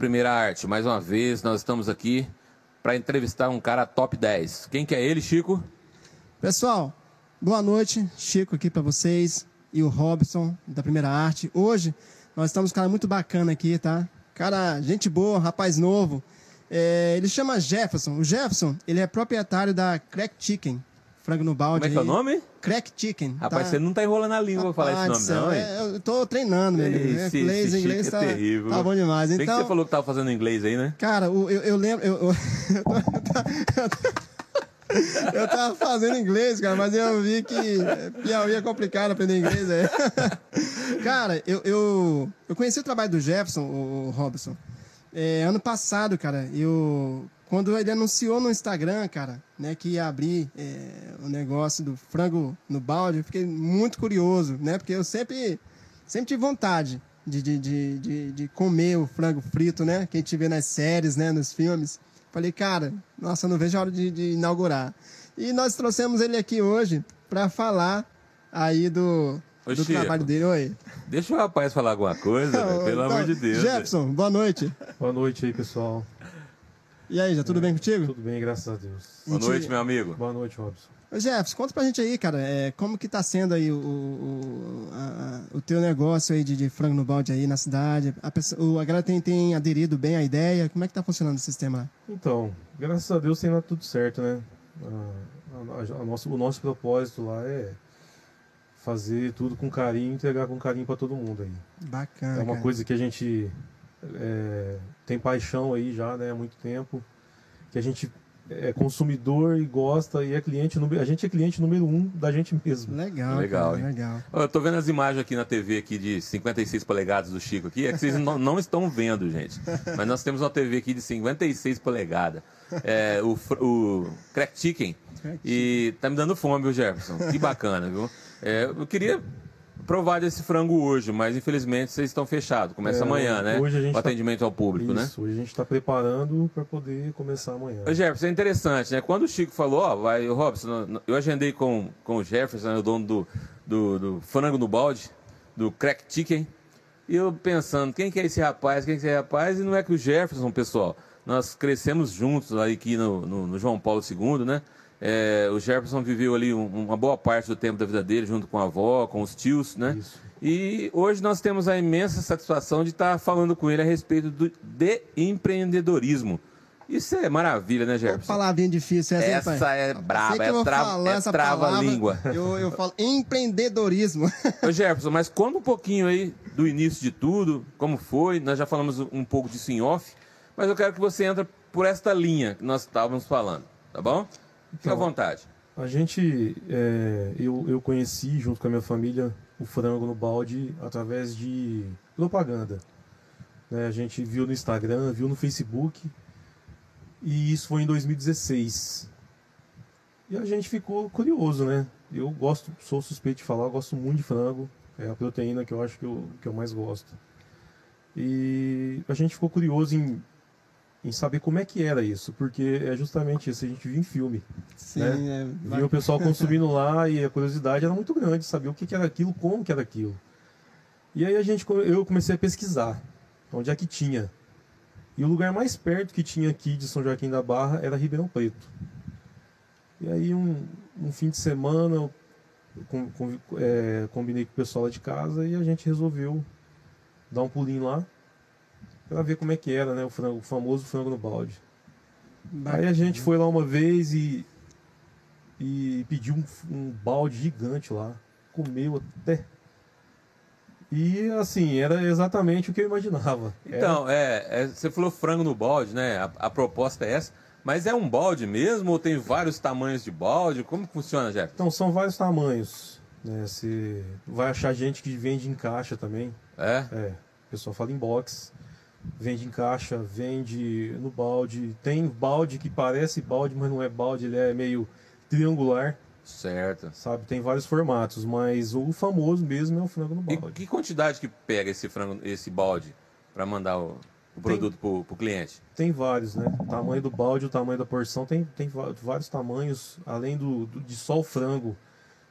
Primeira Arte, mais uma vez nós estamos aqui para entrevistar um cara top 10. Quem que é ele, Chico? Pessoal, boa noite. Chico aqui para vocês e o Robson da Primeira Arte. Hoje nós estamos com um cara muito bacana aqui, tá? Cara, gente boa, rapaz novo. É, ele chama Jefferson. O Jefferson, ele é proprietário da Crack Chicken. Frango no balde. Como é que é o aí. nome? Crack Chicken. Rapaz, tá? você não tá enrolando a língua pra falar esse nome, não, hein? é, Eu tô treinando, meu amigo. Esse- inglês, esse inglês Chico tá, é terrível. tá bom demais. Bem que Então, você falou que tava fazendo inglês aí, né? Cara, eu, eu lembro. Eu, eu, eu tava fazendo inglês, cara, mas eu vi que Piauí é complicado aprender inglês. É. Cara, eu, eu, eu conheci o trabalho do Jefferson, o, o Robson, é, ano passado, cara. Eu, quando ele anunciou no Instagram, cara, né, que ia abrir é, o negócio do frango no balde, eu fiquei muito curioso, né? Porque eu sempre, sempre tive vontade de, de, de, de, de comer o frango frito, né? Que a gente vê nas séries, né? Nos filmes. Falei, cara, nossa, não vejo a hora de, de inaugurar. E nós trouxemos ele aqui hoje para falar aí do, Ô, do Chico. trabalho dele. Oi. Deixa o rapaz falar alguma coisa, velho, pelo Então, amor de Deus. Jefferson, boa noite. Boa noite aí, pessoal. E aí, já tudo bem contigo? Tudo bem, graças a Deus. Boa noite, meu amigo. Boa noite, Robson. Ô, Jefferson, conta pra gente aí, cara, é, como que tá sendo aí o, o, a- o teu negócio aí de, de frango no balde aí na cidade? A, pessoa, o- a galera tem, tem aderido bem à ideia? Como é que tá funcionando o sistema? Então, graças a Deus tem dado tudo certo, né? A, a- a nosso, o nosso propósito lá é fazer tudo com carinho, entregar com carinho para todo mundo aí. Bacana, É uma cara. coisa que a gente é, tem paixão aí já, né? Há muito tempo. Que a gente é consumidor e gosta e é cliente a gente é cliente número um da gente mesmo. Legal, Legal, cara, legal. Eu tô vendo as imagens aqui na TV aqui de 56 polegadas do Chico aqui, é que vocês não, não estão vendo, gente. Mas nós temos uma TV aqui de 56 polegadas. É, o, o Crack Chicken. E tá me dando fome, viu, Jefferson? Que bacana, viu? É, eu queria provar desse frango hoje, mas infelizmente vocês estão fechados. Começa É, amanhã, né? hoje a gente o tá- atendimento ao público, né? Isso, hoje a gente está preparando para poder começar amanhã. Jefferson, é interessante, né? Quando o Chico falou, ó, vai, o Robson, eu agendei com, com o Jefferson, né, o dono do, do, do frango no balde, do crack chicken, e eu pensando, quem que é esse rapaz, quem que é esse rapaz? E não é que o Jefferson, pessoal, nós crescemos juntos aí aqui no, no, no João Paulo II, né? É, o Jefferson viveu ali um- uma boa parte do tempo da vida dele, junto com a avó, com os tios, né? Isso. E hoje nós temos a imensa satisfação de estar falando com ele a respeito do, de empreendedorismo. Isso é maravilha, né, Uma Jefferson? palavrinha difícil essa, hein, Essa rapaz? é Sei braba, é falar é trava-língua. Eu, eu falo empreendedorismo. Ô Jefferson, mas conta um pouquinho aí do início de tudo, como foi. Nós já falamos um pouco disso em off, mas eu quero que você entre por esta linha que nós estávamos falando, tá bom? Fique à Então, vontade. A gente, é, eu, eu conheci junto com a minha família o frango no balde através de propaganda. Né, a gente viu no Instagram, viu no Facebook e isso foi em 2016. E a gente ficou curioso, né? Eu gosto, sou suspeito de falar, eu gosto muito de frango, é a proteína que eu acho que eu, que eu mais gosto. E a gente ficou curioso em, em saber como é que era isso, porque é justamente isso, a gente viu em filme. Sim, Né? é, Via o pessoal consumindo lá e a curiosidade era muito grande, saber o que, que era aquilo, como que era aquilo. E aí a gente, eu comecei a pesquisar onde é que tinha. E o lugar mais perto que tinha aqui de São Joaquim da Barra era Ribeirão Preto. E aí um, um fim de semana eu com- com- é, combinei com o pessoal lá de casa e a gente resolveu dar um pulinho lá para ver como é que era, né, o, frango, o famoso frango no balde. Aí a gente foi lá uma vez e, e pediu um, um balde gigante lá. Comeu até. E assim, era exatamente o que eu imaginava. Então, é, é, você falou frango no balde, né? A, a proposta é essa. Mas é um balde mesmo ou tem vários tamanhos de balde? Como que funciona, Jefferson? Então são vários tamanhos. Né? Você vai achar gente que vende em caixa também. É? É, o pessoal fala em box. Vende em caixa, vende no balde. Tem balde que parece balde, mas não é balde, ele é meio triangular. Certo. Sabe, tem vários formatos, mas o famoso mesmo é o frango no E balde. que quantidade que pega esse frango, esse balde para mandar o, o produto pro, pro cliente? Tem vários, né? O tamanho do balde, o tamanho da porção, tem, tem vários tamanhos, além do, do- de só o frango,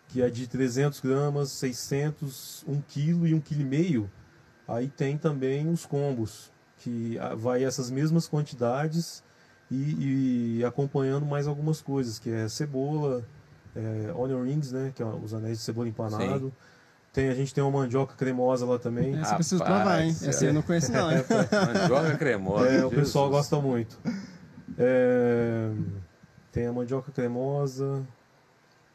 que é de 300 gramas, 600, 1 quilo e 1 quilo e meio. Aí tem também os combos, que ah, vai essas mesmas quantidades e, e acompanhando mais algumas coisas, que é cebola, é, onion rings, né, que é os anéis de cebola empanado. Tem, a gente tem uma mandioca cremosa lá também. Essa eu preciso Rapaz, provar, hein? Essa eu não conheço, não. hein? Mandioca cremosa. É, o pessoal gosta muito. É, tem a mandioca cremosa,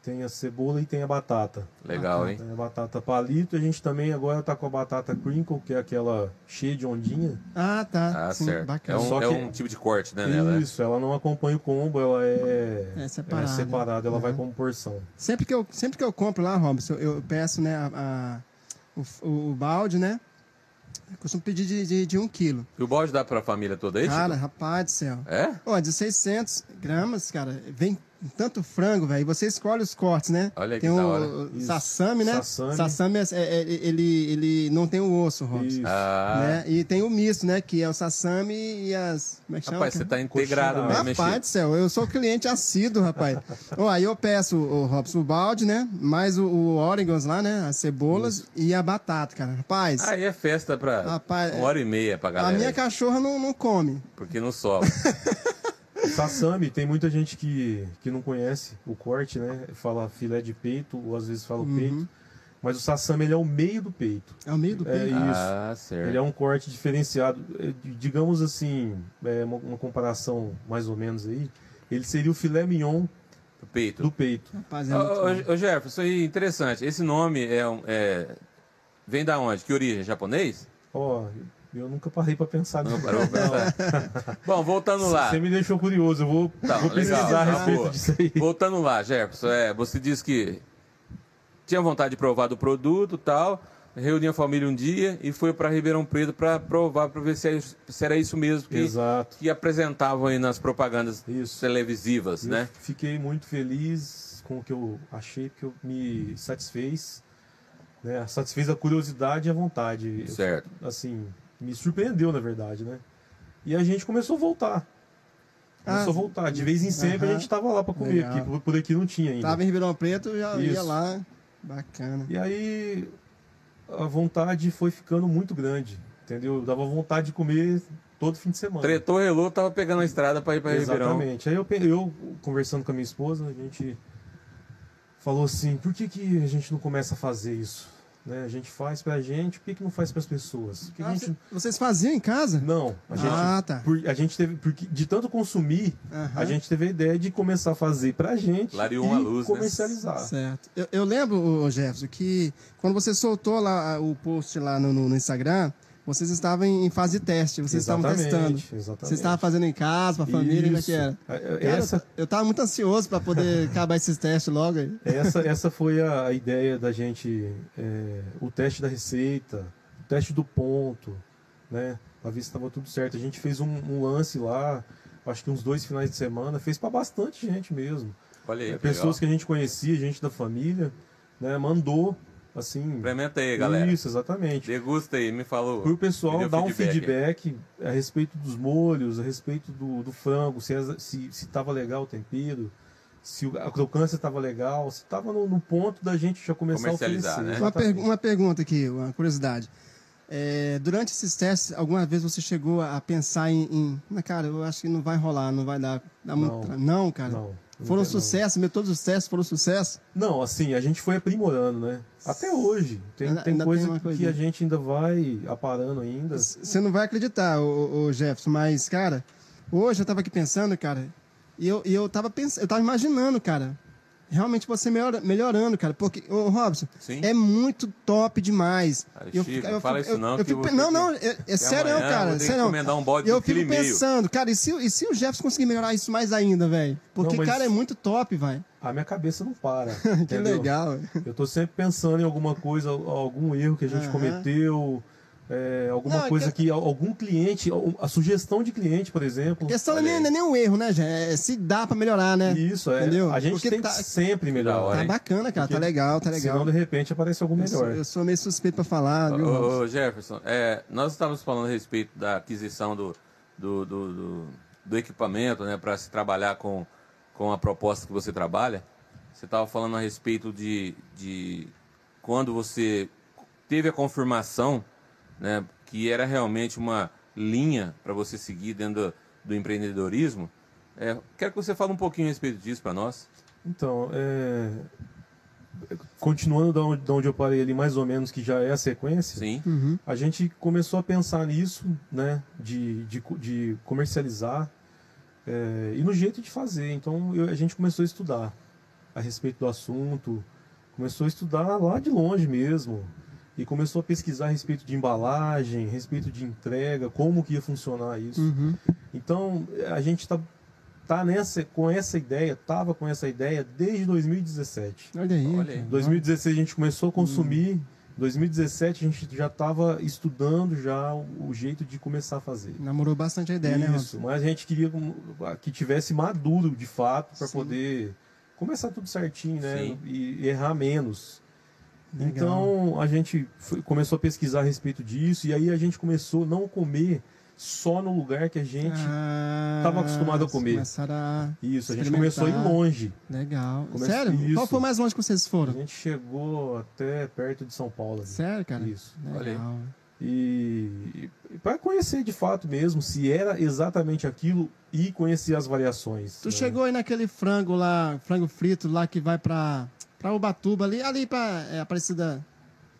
tem a cebola e tem a batata. Legal, hein? Tem a batata palito. A gente também agora tá com a batata crinkle, que é aquela cheia de ondinha. Ah, tá. Ah, Sim, certo. É bacana. um, Só é que- um tipo de corte, né, nela? né? Isso, ela não acompanha o combo, ela é, É separada. é separada, ela vai Uhum. como porção. Sempre que eu, sempre que eu compro lá, Robson, eu, eu peço, né, a, a- o, o balde, né? Eu costumo pedir de, de, de um quilo. E o balde dá pra família toda aí? Cara, Chico? rapaz do céu. É? Ó, de 600 gramas, cara, vem tanto frango, velho. e Você escolhe os cortes, né? Olha que tem da o, hora. Isso. sassami, né? Sassami. é, é- é- ele, ele não tem o osso, Robson. Isso. Ah, Né? E tem o misto, né? Que é o sassami e as... Como é que chama? rapaz, você tá integrado Coxinha. mesmo, Rapaz do céu, eu sou cliente assíduo, rapaz. Ó, aí eu peço, o Robson, o balde, né? Mais o, o lá, né? As cebolas e a batata, cara. Rapaz, Aí é festa pra Rapaz, uma hora e meia pra a galera. minha aí, cachorra não, não come. Porque não sobra. O Sassami, tem muita gente que, que não conhece o corte, né? Fala filé de peito, ou às vezes fala o Uhum. peito. Mas o Sassami, ele é o meio do peito. É o meio do É peito. isso. ah, certo. Ele é um corte diferenciado. É, Digamos assim, é uma, uma comparação mais ou menos aí. Ele seria o filé mignon O peito. do peito. Rapaz, é Ô, ô, ô, Jefferson, isso aí é interessante. Esse nome é, um- é- vem da onde? Que origem? Japonês? Ó, eu nunca parei pra pensar Não nisso. parou pra pensar. Bom, voltando lá. Você me deixou curioso, eu vou, Tá, vou legal, pesquisar a tá respeito boa. disso aí. Voltando lá, Jefferson, é, você disse que tinha vontade de provar do produto tal, reuniu a família um dia e foi para Ribeirão Preto para provar, para ver se, é isso- se era isso mesmo que, Exato. que apresentavam aí nas propagandas Isso. televisivas, Eu né? Fiquei muito feliz com o que eu achei, porque eu me satisfez. Né? Satisfez a curiosidade e a vontade. Eu- Certo. assim, me surpreendeu, na verdade, né? E a gente começou a voltar. Começou Ah, a voltar. De vez em sempre a aham. gente tava lá para comer, Legal. porque por, por aqui não tinha ainda. Tava em Ribeirão Preto, eu já ia Isso. lá. Bacana. E aí a vontade foi ficando muito grande, entendeu? Dava vontade de comer todo fim de semana. Tretou, relou, tava pegando a estrada para ir para Ribeirão. Exatamente. Aí eu, eu, conversando com a minha esposa, a gente falou assim, por que, que a gente não começa a fazer isso? Né? A gente faz pra gente, por que, que não faz pras pessoas? Por que Ah, a gente... cê- Vocês faziam em casa? Não, a gente, Ah, tá. por- a gente teve, porque de tanto consumir, Aham. a gente teve a ideia de começar a fazer pra gente Clareou e uma luz, né? comercializar. Certo. Eu, eu lembro, ô, Jefferson, que quando você soltou lá ah, o post lá no, no- no Instagram, vocês estavam em fase de teste, vocês estavam testando. Exatamente, exatamente. Vocês estavam fazendo em casa, pra família, como é que era? É, é, Cara, Essa, eu, eu tava muito ansioso pra poder acabar esses testes logo aí. Essa, essa foi a, a ideia da gente, é, o teste da receita, o teste do ponto, né? Pra ver se estava tudo certo. A gente fez um, um lance lá, acho que uns dois finais de semana, fez para bastante gente mesmo. Olha aí, É, que pessoas legal. que a gente conhecia, gente da família, né? Mandou, assim. Experimenta aí, galera. Isso, exatamente. Degusta aí, me falou. Para o pessoal dar um feedback. a respeito dos molhos, a respeito do, do frango, se estava se, se tava legal o tempero, se o- a crocância estava legal, se estava no, no ponto da gente já começar a Comercializar, oferecer. né? Uma, uma pergunta aqui, uma curiosidade. É, durante esses testes, alguma vez você chegou a pensar em, em "Mas, cara, eu acho que não vai rolar, não vai dar, dar muito Não. tra-" Não, cara. Não, Foram não. sucesso, mesmo todos os testes foram sucesso. Não, assim, a gente foi aprimorando, né? Até hoje. Tem, Ainda- tem ainda coisa tem que a gente ainda vai aparando ainda. Você não vai acreditar, o, Jefferson, mas, cara, hoje eu tava aqui pensando, cara, e eu, e eu tava pensando, eu tava imaginando, cara, realmente você melhora, melhorando, cara, porque, ô Robson, Sim. é muito top demais. Cara, Eu Chico, fico- eu fala fico- isso não, eu que fico- você não, não, é, é sério, cara, sério. um balde eu fico e pensando, cara, e se, e se o Jefferson conseguir melhorar isso mais ainda, velho? Porque, Não, cara, é muito top, vai. A minha cabeça não para. Que entendeu? legal. Eu tô sempre pensando em alguma coisa, algum erro que a gente cometeu, é, alguma Não, coisa que- que... algum cliente, a sugestão de cliente, por exemplo. A questão não é nem, um erro, né, gente? É se dá pra melhorar, né? Isso, é. Entendeu? A gente Porque tem tá- que sempre melhorar. hora, Tá hein? bacana, cara, tá Porque legal, tá legal. Senão, de repente, aparece algo Eu sou, melhor. eu sou meio suspeito pra falar, viu? Ô, ô, Jefferson, é, nós estávamos falando a respeito da aquisição do, do, do, do- do equipamento né, para se trabalhar com, com a proposta que você trabalha. Você estava falando a respeito de, de quando você teve a confirmação né, que era realmente uma, linha para você seguir dentro do, do empreendedorismo. É, quero que você fale um pouquinho a respeito disso para nós. Então, é, continuando da onde, da onde eu parei ali, mais ou menos, que já é a sequência, Sim. Uhum. a gente começou a pensar nisso, né, de, de, de comercializar é, e no jeito de fazer. Então, eu- a gente começou a estudar a respeito do assunto, começou a estudar lá de longe mesmo, e começou a pesquisar a respeito de embalagem, a respeito de entrega, como que ia funcionar isso. Uhum. Então, a gente tá, tá nessa, com essa ideia, tava com essa ideia desde 2017. Olha aí. Olha aí. Em 2016 a gente começou a consumir, em 2017 a gente já estava estudando já o, jeito de começar a fazer. Namorou bastante a ideia, né, Isso, mas a gente queria que tivesse maduro de fato para poder começar tudo certinho, né? Sim. E, e errar menos. Legal. Então a gente foi- começou a pesquisar a respeito disso e aí a gente começou a não comer só no lugar que a gente Ah, tava acostumado a comer. A... Isso, a gente começou a ir longe. Legal. Sério? Isso. Qual foi mais longe que vocês A foram? gente chegou até perto de São Paulo. ali. Sério, cara? Isso. Olha aí. Legal. E, para conhecer de fato mesmo se era exatamente aquilo e conhecer as variações. Tu né? chegou aí naquele frango lá, frango frito lá que vai pra, pra Ubatuba, ali, ali pra é, Aparecida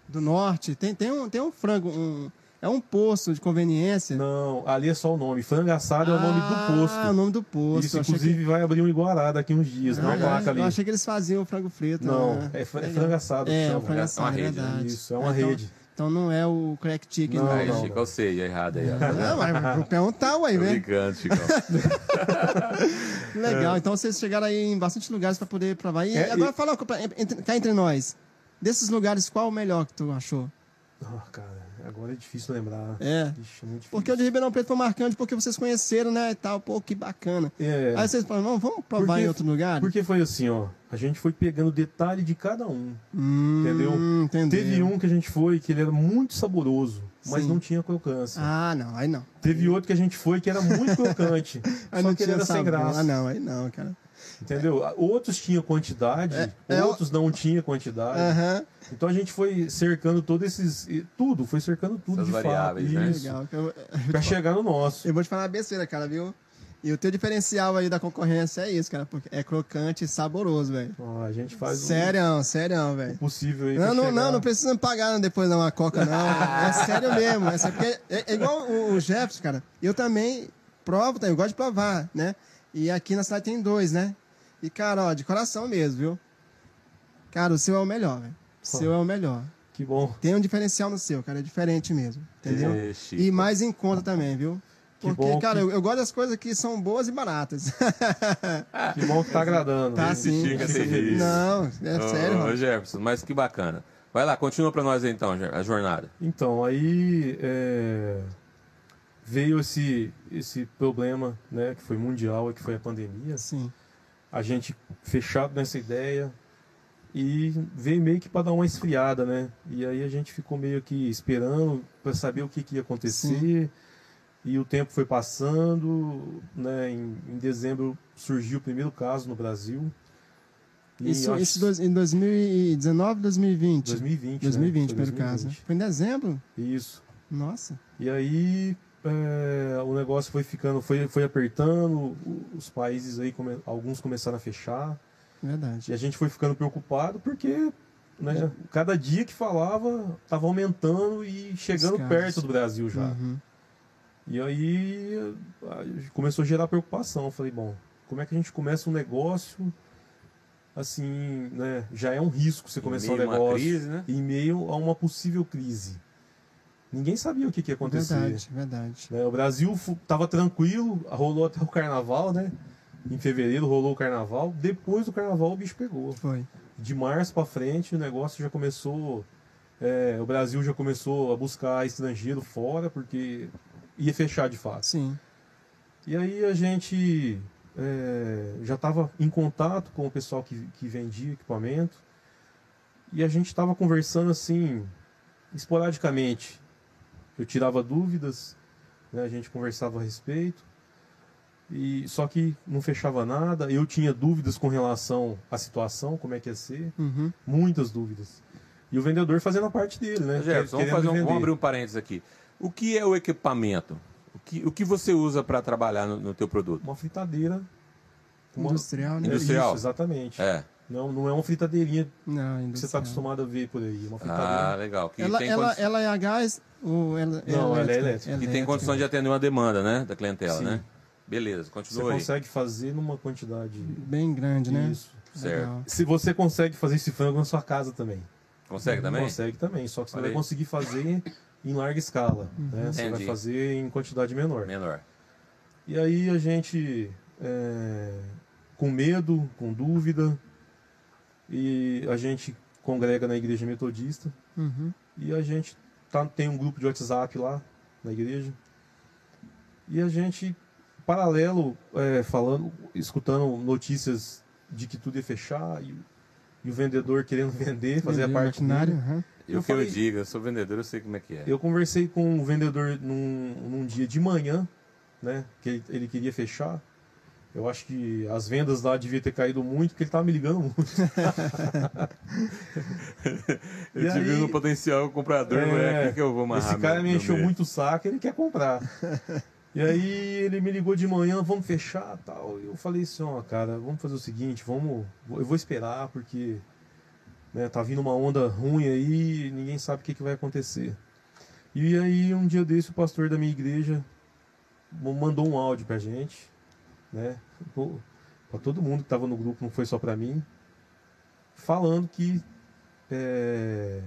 do Norte. Tem, tem, um, tem um frango, um, é um posto de conveniência. Não, ali é só o nome. Frango assado é o nome do posto. Ah, o nome do posto. Isso, inclusive, vai abrir um Iguará daqui uns dias, que... não Ah, a placa ali. Eu achei que eles faziam o frango frito. Não, né? é, é frango assado. que É, frango É uma assado, é rede, né? Isso, é uma então, rede. Então não é o crack chicken, Não, não. aí, não. Chico, eu sei, é errado aí. ó. Não, mas vou perguntar, ué, né? brincando, Chico. Legal, então vocês chegaram aí em bastante lugares para poder provar. E É, agora e- fala cá entre nós. Desses lugares, qual o melhor que tu achou? Ah, cara, agora é difícil lembrar. É. Ixi, é difícil. Porque o de Ribeirão Preto foi marcante porque vocês conheceram, né, e tal. Pô, que bacana. É, Aí vocês falaram, não, vamos provar Porque- em outro lugar? porque foi assim, ó. A gente foi pegando detalhe de cada um. Hum, entendeu? entendeu? Teve um que a gente foi que ele era muito saboroso, mas Sim. não tinha crocância. Ah, não, aí não. Teve outro que a gente foi que era muito crocante, só não que ele era sem sabor. graça. Ah, não, aí não, cara. Entendeu? Outros tinham quantidade, É, é outros não tinham quantidade. Aham, Então a gente foi cercando todos esses. Tudo, foi cercando tudo Essas de variáveis, fato. né? Isso. legal. Eu, Pra chegar no nosso. eu vou te falar uma besteira, cara, viu? E o teu diferencial aí da concorrência é isso, cara, porque é crocante e saboroso, velho. Ó, a gente faz Sério, sério, velho. possível aí. Não, não, chegar. não, não precisa pagar depois não a coca, não. É sério mesmo. É, sério, porque é, é igual o, o Jefferson, cara. Eu também provo, tá? eu gosto de provar, né? E aqui na cidade tem dois, né? E, cara, ó, de coração mesmo, viu? Cara, o seu é o melhor, velho. O seu é o melhor. Que bom. Tem um diferencial no seu, cara. É diferente mesmo. Entendeu? Ê, Chico. E mais em conta também, viu? Que Porque, bom cara, que- eu, eu gosto das coisas que são boas e baratas. Que bom que tá agradando. Tá sim. Chico é sim. terrível. Não, é Ô, sério, ô. Jefferson, mas que bacana. Vai lá, continua pra nós aí, então, a jornada. Então, aí é, veio esse, esse problema, né, que foi mundial, que foi a pandemia. Sim. A gente fechado nessa ideia e veio meio que para dar uma esfriada, né? E aí a gente ficou meio que esperando para saber o que, que ia acontecer. E o tempo foi passando, né? Em, em dezembro surgiu o primeiro caso no Brasil. E Isso, acho- isso dois- em 2019, 2020? 2020, 2020, né? primeiro Foi caso. né? 2020. Foi em dezembro? Isso. Nossa. E aí é, o negócio foi ficando, foi, foi apertando, os países aí, come- alguns começaram a fechar, Verdade. e a gente foi ficando preocupado porque né, cada dia que falava estava aumentando e chegando perto do Brasil já. Uhum. E aí começou a gerar preocupação. Eu falei, bom, como é que a gente começa um negócio assim, né? Já é um risco você começar um negócio crise, né? em meio a uma possível crise. Ninguém sabia o que, que ia acontecer. Verdade, verdade. né? O Brasil fu- tava tranquilo, rolou até o carnaval, né? Em fevereiro rolou o carnaval. Depois do carnaval o bicho pegou. Foi. De março para frente o negócio já começou. é, o Brasil já começou a buscar estrangeiro fora porque ia fechar de fato. Sim. E aí a gente é, já estava em contato com o pessoal que, que vendia equipamento e a gente estava conversando assim esporadicamente. Eu tirava dúvidas, né, a gente conversava a respeito e só que não fechava nada. Eu tinha dúvidas com relação à situação, como é que ia ser, Uhum. muitas dúvidas. E o vendedor fazendo a parte dele, né? Jefferson, vamos, fazer um, vamos abrir um parênteses aqui. O que é o equipamento? O que, o que você usa para trabalhar no, no teu produto? Uma fritadeira. Uma... Industrial, né? Industrial. Isso, exatamente. É. Não, não é uma fritadeirinha Não, que você está acostumado a ver por aí. é Uma Ah, fritadeira. legal. Que Ela, tem ela, ela é a gás ou ela, Não, ela é elétrica. que tem condições de atender uma demanda, né? Da clientela, Sim. né? Beleza, você continua aí. consegue fazer numa quantidade. Bem grande, né? Isso. Certo. Legal. Se você consegue fazer esse frango na sua casa também. Consegue também? Consegue também, só que você Olha vai aí. conseguir fazer em larga escala. Uhum. Né? Você vai fazer em quantidade menor. Menor. E aí a gente, é, com medo, com dúvida, e a gente congrega na igreja metodista, Uhum. e a gente tá, tem um grupo de WhatsApp lá na igreja, e a gente, paralelo, é, falando, escutando notícias de que tudo ia fechar, e, e o vendedor querendo vender, fazer a parte dele. aham. E o Eu que eu falei- digo, eu sou vendedor, eu sei como é que é. Eu conversei com o vendedor num, num dia de manhã, né? Que ele, ele queria fechar. Eu acho que as vendas lá devia ter caído muito, porque ele tava me ligando muito. Eu E vi aí- no potencial comprador, É, é aqui que eu vou amarrar. Esse cara meu- me encheu muito o saco, ele quer comprar. E aí ele me ligou de manhã, vamos fechar tal. E eu falei assim, ó, cara, vamos fazer o seguinte, vamos. Eu vou esperar, porque né, tá vindo uma onda ruim aí, ninguém sabe o que, que vai acontecer. E aí um dia desse o pastor da minha igreja mandou um áudio pra gente, né? Pra todo mundo que tava no grupo, não foi só pra mim, falando que é,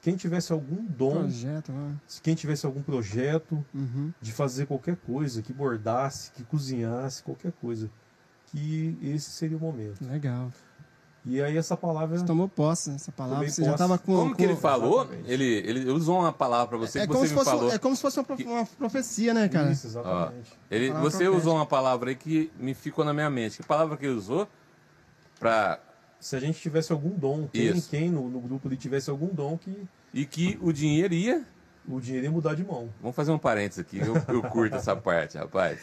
quem tivesse algum dom Projeto, né? quem tivesse algum projeto Uhum. de fazer qualquer coisa, que bordasse, que cozinhasse, qualquer coisa, que esse seria o momento. Legal. E aí essa palavra Você tomou posse dessa palavra. Tomei Você já posse. estava com. Como que ele com- falou? Exatamente. Ele, ele usou uma palavra para você É que como, você se me fosse, falou. é como se fosse uma, prof- uma profecia, né, cara? Isso, exatamente. Ele, Palavra você profética. usou uma palavra aí que me ficou na minha mente. Que palavra que ele usou? Pra, Se a gente tivesse algum dom, quem, quem no, no grupo ali tivesse algum dom, que e que o dinheiro ia. o dinheiro ia mudar de mão. Vamos fazer um parênteses aqui. Eu, eu curto essa parte, rapaz.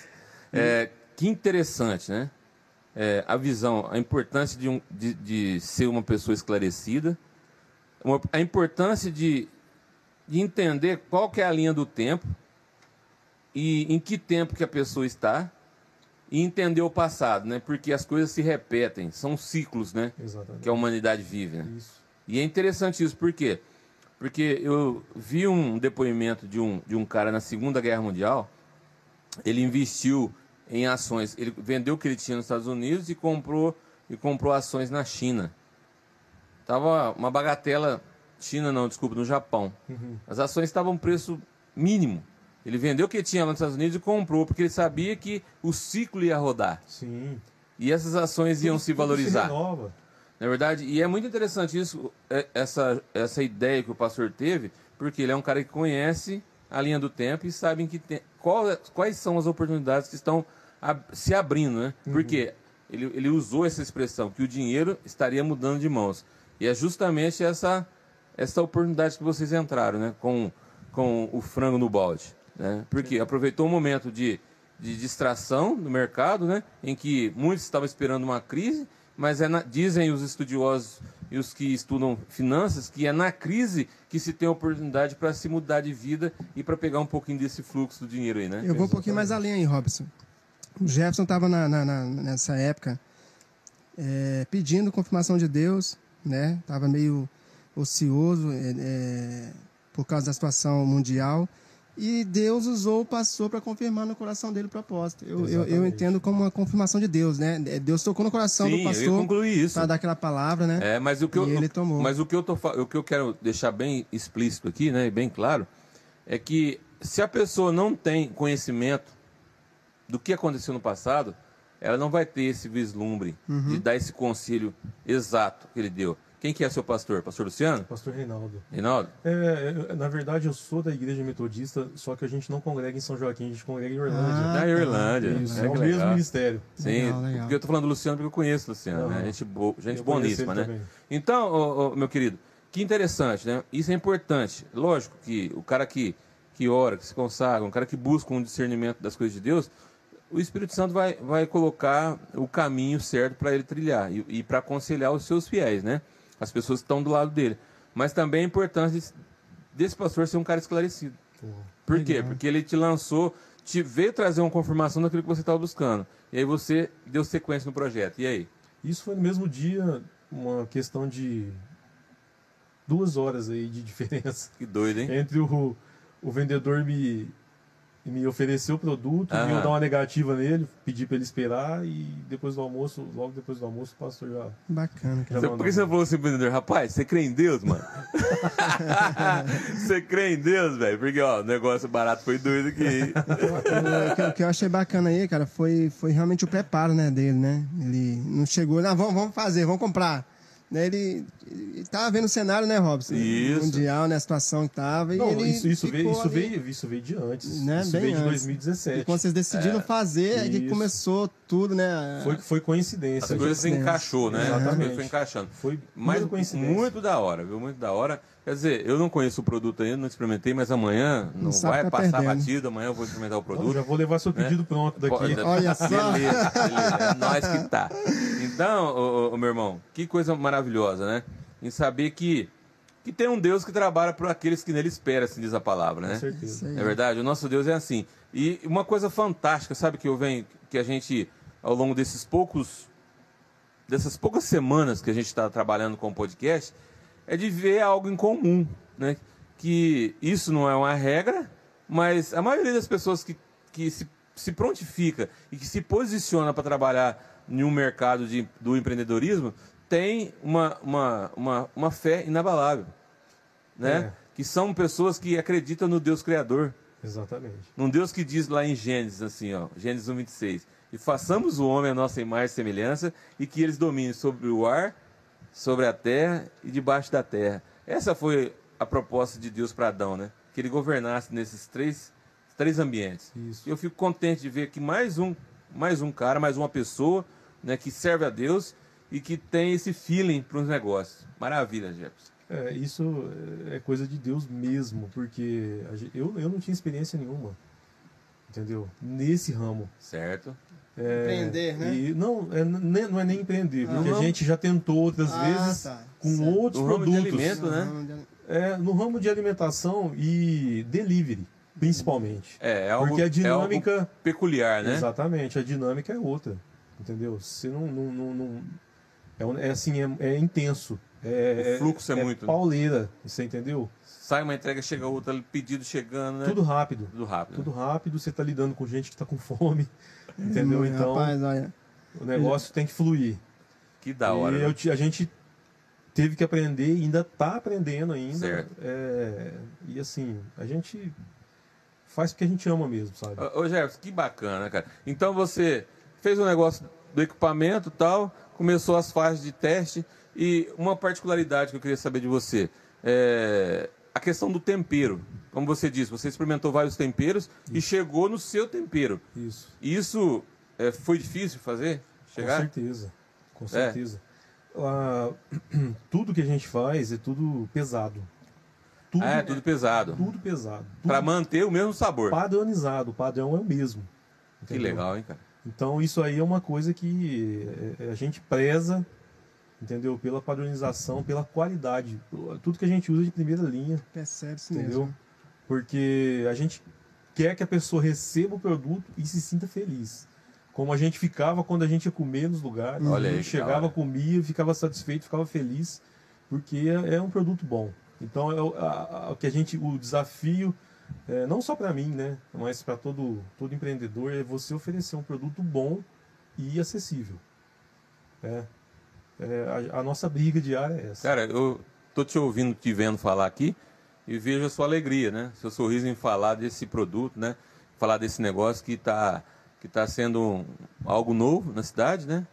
É, que interessante, né? É, a visão, a importância de, um, de, de ser uma pessoa esclarecida, uma- a importância de, de entender qual que é a linha do tempo e em que tempo que a pessoa está e entender o passado, né? Porque as coisas se repetem, são ciclos, né? Exatamente. Que a humanidade vive, né? Isso. E é interessante isso, por quê? Porque eu vi um depoimento de um, de um cara na Segunda Guerra Mundial, ele investiu em ações, ele vendeu o que ele tinha nos Estados Unidos e comprou, e comprou ações na China. Tava uma bagatela, China não, desculpa, no Japão. Uhum. As ações estavam a preço mínimo. Ele vendeu o que tinha lá nos Estados Unidos e comprou, porque ele sabia que o ciclo ia rodar. Sim. E essas ações iam Tudo- se valorizar. renova. Na verdade, e é muito interessante isso, é- essa, essa ideia que o pastor teve, porque ele é um cara que conhece a linha do tempo e sabe que tem, qual, quais são as oportunidades que estão se abrindo, né? Porque ele, ele usou essa expressão, que o dinheiro estaria mudando de mãos. E é justamente essa, essa oportunidade que vocês entraram, né? Com, com o frango no balde. Né? Porque aproveitou um momento de, de distração no mercado, né? Em que muitos estavam esperando uma crise, mas é na- dizem os estudiosos e os que estudam finanças que é na crise que se tem a oportunidade para se mudar de vida e para pegar um pouquinho desse fluxo do dinheiro aí, né? Eu vou um pouquinho mais além aí, Robson. O Jefferson estava nessa época é, pedindo confirmação de Deus, né? Tava meio ocioso é, é, por causa da situação mundial. E Deus usou o pastor para confirmar no coração dele o propósito. Eu, eu, eu entendo como uma confirmação de Deus, né? Deus tocou no coração Sim, do eu pastor para dar aquela palavra, né? É, mas o que eu, E ele tomou. mas o que eu tô, o que eu quero deixar bem explícito aqui, né, e bem claro, é que se a pessoa não tem conhecimento do que aconteceu no passado, ela não vai ter esse vislumbre Uhum. de dar esse conselho exato que ele deu. Quem que é seu pastor? Pastor Luciano? Pastor Reinaldo. Reinaldo? É, eu- na verdade, eu sou da igreja metodista, só que a gente não congrega em São Joaquim, a gente congrega em Orlândia. Ah, tá. Irlândia. Isso, É, é, o mesmo legal. ministério. Sim, Legal, legal. porque eu tô falando do Luciano porque eu conheço o Luciano, né? Aham. Gente, bo... gente boníssima, né? também. Então, ô, ô, meu querido, que interessante, né? Isso é importante. Lógico que o cara que, que ora, que se consagra, um cara que busca um discernimento das coisas de Deus, o Espírito Santo vai, vai colocar o caminho certo para ele trilhar e, e para aconselhar os seus fiéis, né? As pessoas que estão do lado dele. Mas também é importante desse, desse pastor ser um cara esclarecido. Pô, Por quê? Legal. Porque ele te lançou, te veio trazer uma confirmação daquilo que você estava buscando. E aí você deu sequência no projeto. E aí? Isso foi no mesmo dia, uma questão de duas horas aí de diferença Que doido, hein? entre o, o vendedor me, me oferecer o produto, e eu dar uma negativa nele, pedir para ele esperar e depois do almoço, logo depois do almoço, o pastor já. Bacana, cara. por que você falou assim, vendedor? Rapaz, você crê em Deus, mano? você crê em Deus, velho? Porque, ó, o negócio barato foi doido aqui. hein? O que, o que eu achei bacana aí, cara, foi, foi realmente o preparo, né, dele, né? Ele não chegou, não, vamos, vamos fazer, vamos comprar. Né, ele, ele tava vendo o cenário, né, Robson? Isso. Mundial, né, a situação que tava. Não, e isso, isso, veio, isso, ali. veio, isso veio de antes. Né, isso bem veio de antes. 2017. E quando vocês decidiram fazer, é que Isso. começou tudo, né? Foi, foi coincidência. As coisas encaixou, né? Exatamente. foi encaixando. Foi Mas coincidência. muito da hora, viu? Muito da hora. Quer dizer, eu não conheço o produto ainda, não experimentei, mas amanhã não, Não vai tá passar perdendo. batido, amanhã eu vou experimentar o produto. já vou levar seu pedido pronto daqui. Olha só. Beleza, beleza. É nós que tá. Então, ô, ô, meu irmão, que coisa maravilhosa, né? Em saber que, que tem um Deus que trabalha por aqueles que nele esperam, assim diz a palavra, né? Com certeza. É verdade, o nosso Deus é assim. E uma coisa fantástica, sabe, que eu venho, que a gente, ao longo desses poucos, dessas poucas semanas que a gente está trabalhando com o podcast, é de ver algo em comum, né? Que isso não é uma regra, mas a maioria das pessoas que, que se, se prontifica e que se posiciona para trabalhar em um mercado de, do empreendedorismo tem uma, uma, uma, uma fé inabalável, né? É. Que são pessoas que acreditam no Deus Criador. Exatamente. Num Deus que diz lá em Gênesis, assim, ó, Gênesis 1, 26. E façamos o homem a nossa imagem e semelhança, e que eles dominem sobre o ar, sobre a terra e debaixo da terra. Essa foi a proposta de Deus para Adão, né? Que ele governasse nesses três, três ambientes. Isso. E eu fico contente de ver que mais um, mais um cara, mais uma pessoa, né, que serve a Deus e que tem esse feeling para os negócios. Maravilha, Jefferson. É, isso é coisa de Deus mesmo, porque eu, eu não tinha experiência nenhuma, entendeu? Nesse ramo. Certo? É, Empreender, né? E não, é, nem- não é nem empreender, porque Não. a gente já tentou outras Ah, vezes tá. com Certo. outros No ramo de produtos. alimento, né? Não, É, no ramo de alimentação e delivery, principalmente. É, é algo, Porque a é algo dinâmica. peculiar, né? Exatamente, a dinâmica é outra. Entendeu? Você não. não, não, não- é, é assim, é, é intenso. É, O fluxo é muito, né? pauleira, você entendeu? Sai uma entrega, chega outra, pedido chegando, né? Tudo rápido. Tudo rápido. Tudo rápido, você tá lidando com gente que tá com fome. Entendeu? Hum, Então, Rapaz, olha. o negócio tem que fluir. Que da hora. E né? eu a gente teve que aprender e ainda tá aprendendo ainda. Certo. É, e assim, a gente faz porque a gente ama mesmo, sabe? Ô, Jefferson, que bacana, cara. Então você fez o negócio do equipamento e tal, começou as fases de teste e uma particularidade que eu queria saber de você é a questão do tempero. Como você disse, você experimentou vários temperos e chegou no seu tempero. Isso. Isso é, foi difícil fazer? Chegar? Com certeza. Com certeza. Ah, tudo que a gente faz é tudo pesado. Tudo, Ah, é tudo pesado. tudo pesado. Para manter o mesmo sabor. padronizado. O padrão é o mesmo. Que entendeu? legal, hein, cara? Então isso aí é uma coisa que é, a gente preza, entendeu? Pela padronização, pela qualidade. Tudo que a gente usa de primeira linha, Percebe isso entendeu? mesmo. Porque a gente quer que a pessoa receba o produto e se sinta feliz. Como a gente ficava quando a gente ia comer nos lugares. Olha a aí, chegava, da hora. comia, ficava satisfeito, ficava feliz, porque é, é um produto bom. Então é o, a- a- o que a gente, o desafio, é, não só para mim, né, mas para todo todo empreendedor é você oferecer um produto bom e acessível. É, É, a, a nossa briga diária é essa. Cara, eu tô te ouvindo, te vendo falar aqui e vejo a sua alegria, né? Seu sorriso em falar desse produto, né? Falar desse negócio que está que tá sendo um- algo novo na cidade, né?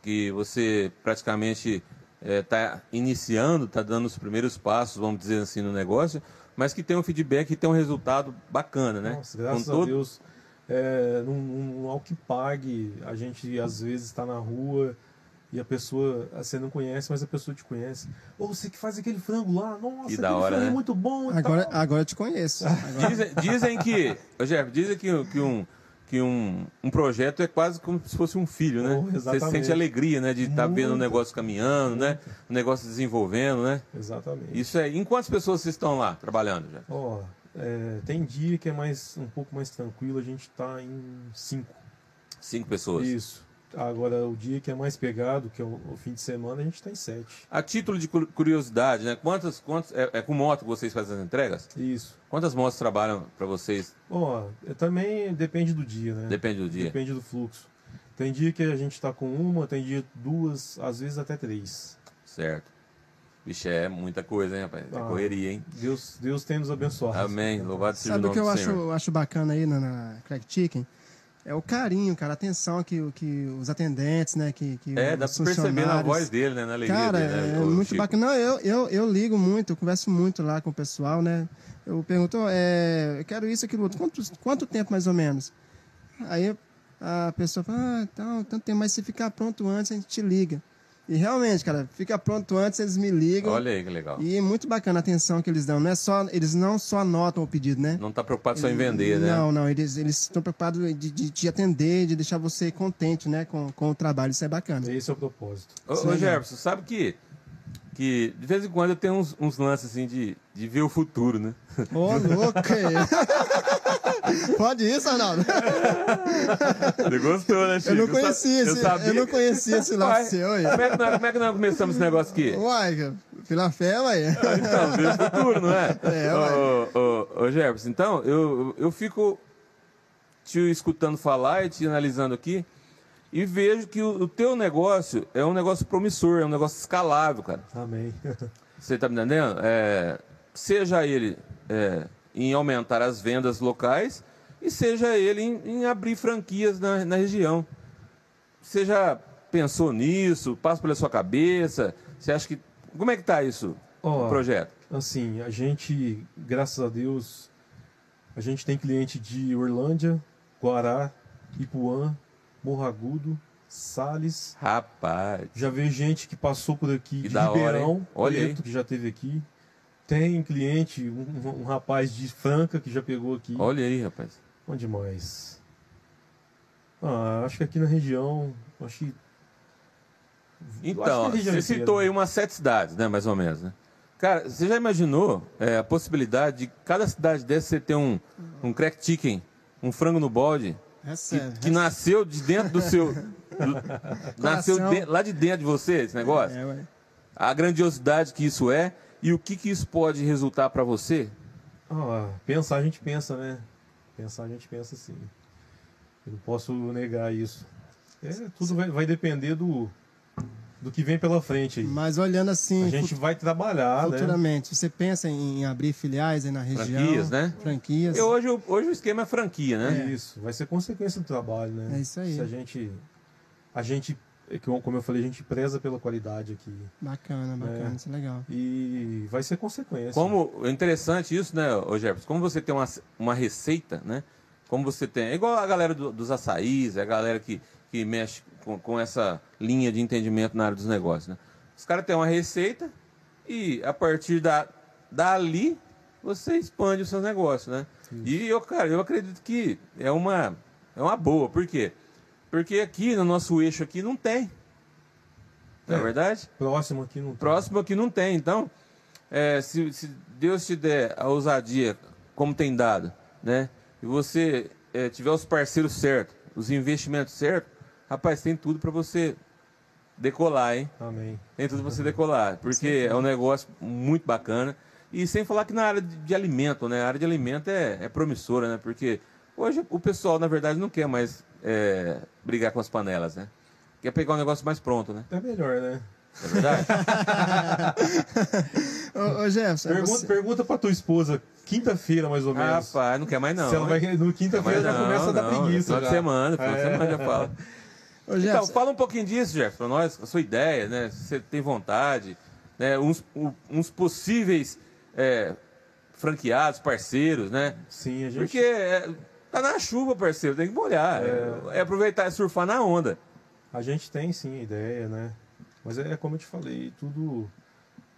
Que você praticamente está iniciando, está dando os primeiros passos, vamos dizer assim, no negócio, mas que tem um feedback e tem um resultado bacana, né? Nossa, graças Com todo- a Deus. É, num, num, ao que pague, a gente às vezes está na rua e a pessoa, você não conhece, mas a pessoa te conhece. Ô, você que faz aquele frango lá, nossa, Que aquele da hora, frango é né? muito bom. Agora, tal. agora eu te conheço. Agora- Dizem, dizem que, Jeff, dizem que, que, um, que um, um projeto é quase como se fosse um filho, né? Oh, Você sente alegria, né? De estar vendo o Muito. negócio caminhando, né? O negócio desenvolvendo, né? Exatamente. Isso é. Em quantas pessoas vocês estão lá trabalhando, Jeff? Ó, é, tem dia que é mais um pouco mais tranquilo, a gente está em cinco. Cinco pessoas. Isso. Agora, o dia que é mais pegado, que é o, o fim de semana, a gente está em sete. A título de cu- curiosidade, né? Quantas, quantas é, é com moto que vocês fazem as entregas? Isso. Quantas motos trabalham para vocês? Ó, é, também depende do dia, né? Depende do dia. Depende do fluxo. Tem dia que a gente está com uma, tem dia duas, às vezes até três. Certo. Vixe, é muita coisa, hein, rapaz? É Ah. correria, hein? Deus, Deus tem nos abençoado. Amém. Louvado seja Sabe o que eu acho, acho bacana aí na, na Crack Chicken? É o carinho, cara, a atenção que, que os atendentes, né, que, que É, dá pra perceber na voz dele, né? Na alegria Cara, dele, né? é muito Chico? bacana. Não, eu, eu, eu ligo muito, eu converso muito lá com o pessoal, né? Eu pergunto, é, eu quero isso, aquilo outro. Quanto, quanto tempo mais ou menos? Aí a pessoa fala, ah, então, tanto tempo, mas se ficar pronto antes, a gente te liga. E realmente, cara, fica pronto antes, eles me ligam. Olha aí que legal. E é muito bacana a atenção que eles dão. Não é só, eles não só anotam o pedido, né? Não tá preocupado só em vender, né? Não, não, eles eles estão preocupados de, de te atender, de deixar você contente, né, com, com o trabalho. Isso é bacana. Esse é o propósito. Ô, é ô legal. Jefferson, sabe que, que de vez em quando eu tenho uns, uns lances assim de, de ver o futuro, né? Ô, louco! Pode isso, Arnaldo? Você gostou, né, Chico? Eu não conhecia esse, sabia eu não conhecia esse Uai, lado seu aí. Como é, que nós, como é que nós começamos esse negócio aqui? Uai, pela fé, uai. Então, ver o futuro, não é? É, ô, ô, ô, ô, Jefferson, então, eu, eu fico te escutando falar e te analisando aqui e vejo que o, o teu negócio é um negócio promissor, é um negócio escalável, cara. Amém. Você tá me entendendo? É, seja ele é, em aumentar as vendas locais e seja ele em, em abrir franquias na, na região. Você já pensou nisso? Passa pela sua cabeça? Você acha que. Como é que tá isso, Ó, o projeto? Assim, a gente, graças a Deus, a gente tem cliente de Orlândia, Guará, Ipuã, Morro Agudo, Sales. Rapaz. Já veio gente que passou por aqui Que de hora, Ribeirão, hein? Olha aí. Preto, que já teve aqui. Tem cliente, um, um- um rapaz de Franca que já pegou aqui. Olha aí, rapaz. Onde mais? Ah, acho que aqui na região, acho que Então, acho que é a região você inteira, citou né? aí umas sete cidades, né? Mais ou menos, né? Cara, você já imaginou é, a possibilidade de cada cidade dessa você ter um, um crack chicken, um frango no balde, que, Recebe. que nasceu de dentro do seu. nasceu de- lá de dentro de você, esse negócio? É, ué. A grandiosidade que isso é e o que, que isso pode resultar para você? Ah, pensar a gente pensa, né? Pensar a gente pensa sim. Eu não posso negar isso. É, tudo vai, vai depender do, do que vem pela frente aí. Mas olhando assim, A gente vai trabalhar, né? futuramente, você pensa em abrir filiais aí na região? Franquias, né? Franquias. E hoje, o- hoje o esquema é franquia, né? Isso, vai ser consequência do trabalho, né? É isso aí. Se a gente, a gente, é como eu falei, a gente preza pela qualidade aqui. Bacana, bacana, É. isso é legal. E vai ser consequência. Como é interessante isso, né, ô Jefferson? Como você tem uma, uma receita, né? Como você tem. É igual a galera do- dos açaís, é a galera que, que mexe com, com essa linha de entendimento na área dos negócios, né? Os caras têm uma receita e a partir da, dali você expande o seu negócio, né? E eu, cara, eu acredito que é uma, é uma boa. Por quê? Porque aqui no nosso eixo aqui não tem. Não é, É. verdade? Próximo aqui não tem. Próximo aqui não tem. Então, é, se, se Deus te der a ousadia, como tem dado, né? E você é, tiver os parceiros certos, os investimentos certos, rapaz, tem tudo para você decolar, hein? Amém. Tem tudo para você decolar, porque é um negócio muito bacana. E sem falar que na área de, de alimento, né? A área de alimento é, é promissora, né? Porque hoje o pessoal, na verdade, não quer mais é, brigar com as panelas, né? Quer pegar um negócio mais pronto, né? É melhor, né? É verdade? Ô, ô Jefferson, é Pergunta, você- pergunta pra tua esposa, quinta-feira mais ou menos. Rapaz, não quer mais não. Se ela vai, no quinta-feira já não, começa a dar não, preguiça. Final de semana, final de É. semana já fala. ô, Então, fala um pouquinho disso, Jeff, pra nós, a sua ideia, né? Se você tem vontade, né? Uns, uns possíveis é, franqueados, parceiros, né? Sim, a gente. Porque é, tá na chuva, parceiro, tem que molhar. É, é aproveitar e surfar na onda. A gente tem sim a ideia, né? Mas é como eu te falei, tudo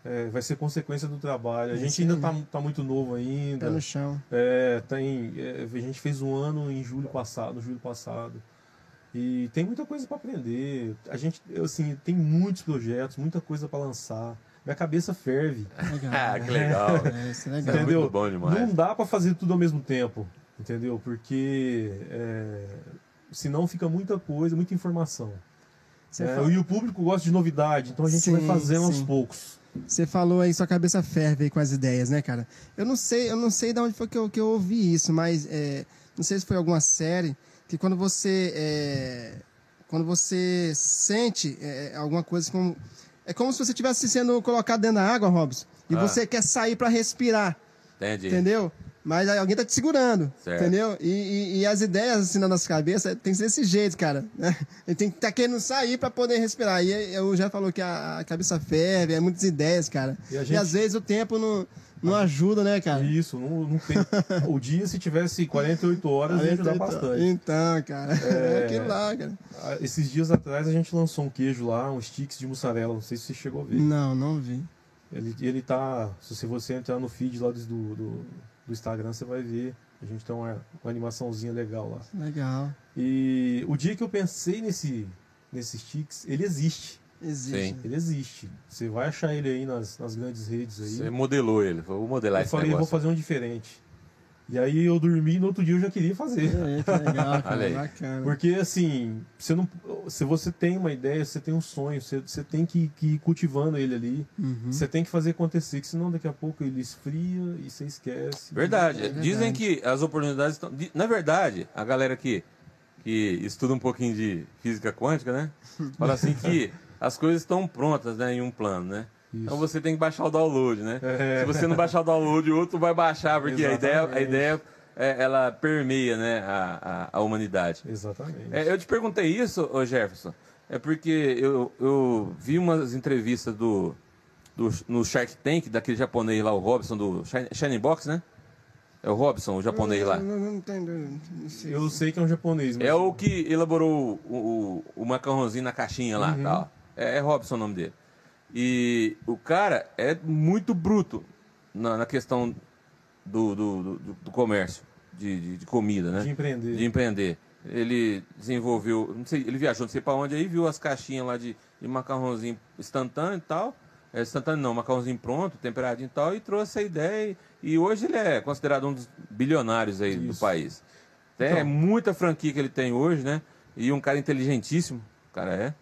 é, vai ser consequência do trabalho. A É gente ainda aí. tá, tá muito novo ainda. no chão. É, tem, é, a gente fez um ano em julho passado, no julho passado. E tem muita coisa para aprender. A gente, assim, tem muitos projetos, muita coisa para lançar. minha cabeça ferve. Legal. Ah, que legal. É, isso é legal. É Entendeu? muito bom demais. Não dá pra fazer tudo ao mesmo tempo, entendeu? Porque é, senão fica muita coisa, muita informação. É, fa- E o público gosta de novidade, então a gente vai Sim, fazendo aos sim. poucos. você falou aí, sua cabeça ferve aí com as ideias, né, cara? Eu não sei, eu não sei de onde foi que eu, que eu ouvi isso, mas é, não sei se foi alguma série que quando você é, quando você sente é, alguma coisa como é como se você estivesse sendo colocado dentro da água, Robson, e Ah. você quer sair para respirar. Entendi. Entendeu? Mas aí alguém tá te segurando, Certo. entendeu? E, e- e as ideias assim na nossa cabeça tem que ser desse jeito, cara. né? Ele tem que estar querendo sair para poder respirar. E eu já falou que a, a cabeça ferve, é muitas ideias, cara. E E, gente- às vezes o tempo não, não ajuda, né, cara? Isso, não, não tem. o dia, se tivesse 48 horas, ia ajudar bastante. Então, cara, é É. aquilo lá, cara. Ah, Esses dias atrás a gente lançou um queijo lá, um sticks de mussarela, não sei se você chegou a ver. Não, não vi. Ele, ele tá. Se você entrar no feed lá do, do, do Instagram, você vai ver. A gente tem uma, uma animaçãozinha legal lá. Legal. E o dia que eu pensei nesse, nesse sticks, ele existe. Existe. Sim. Ele existe. Você vai achar ele aí nas, nas grandes redes aí. Você modelou ele. Vou modelar eu esse falei, vou negócio. fazer um diferente. E aí eu dormi e no outro dia eu já queria fazer. É, que legal, cara. Bacana. Porque assim, você não, se você tem uma ideia, você tem um sonho, você, você tem que, que ir cultivando ele ali. Uhum. Você tem que fazer acontecer, que senão daqui a pouco ele esfria e você esquece. Verdade. É verdade. Dizem que as oportunidades estão. Na verdade, a galera que, que estuda um pouquinho de física quântica, né? Fala assim que as coisas estão prontas né, em um plano, né? Então você tem que baixar o download, né? É. Se você não baixar o download, o outro vai baixar, porque a ideia, a Exatamente. ideia é, ela permeia né, a, a, a humanidade. Exatamente. É, eu te perguntei isso, ô Jefferson, é porque eu, eu vi umas entrevistas do, do no Shark Tank, daquele japonês lá, o Robson, do Shining Box, né? É o Robson, o japonês lá. Não, não, não entendo. Não sei. Eu sei que é um japonês, mas É o que elaborou o, o, o macarrãozinho na caixinha lá, Uhum. tal. É, é Robson o nome dele. E o cara é muito bruto na, na questão do, do, do, do comércio, de, de, de comida, né? de empreender. de empreender. Ele desenvolveu, não sei, ele viajou não sei para onde aí, viu as caixinhas lá de, de macarrãozinho instantâneo e tal. É, instantâneo não, macarrãozinho pronto, temperadinho e tal, e trouxe a ideia. E, e hoje ele é considerado um dos bilionários aí do Isso. país. É Então. muita franquia que ele tem hoje, né? E um cara inteligentíssimo, o cara é.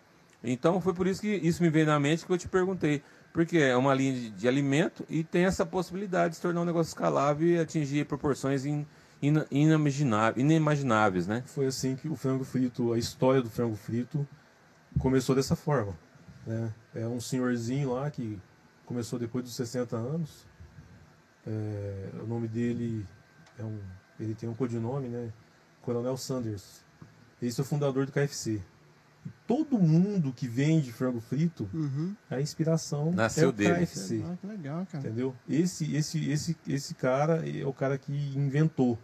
Então foi por isso que isso me veio na mente que eu te perguntei. Porque é uma linha de, de alimento e tem essa possibilidade de se tornar um negócio escalável e atingir proporções in, ina- inimagináveis, inimagináveis, né? Foi assim que o frango frito, a história do frango frito começou dessa forma. Né? É um senhorzinho lá que começou depois dos 60 anos. É, o nome dele é um, ele tem um codinome, né? Coronel Sanders. Esse é o fundador do KFC. Todo mundo que vende frango frito, Uhum. a inspiração Nasceu é o dele. KFC. Ah, que legal, cara. Entendeu? Esse, esse, esse, esse cara é o cara que inventou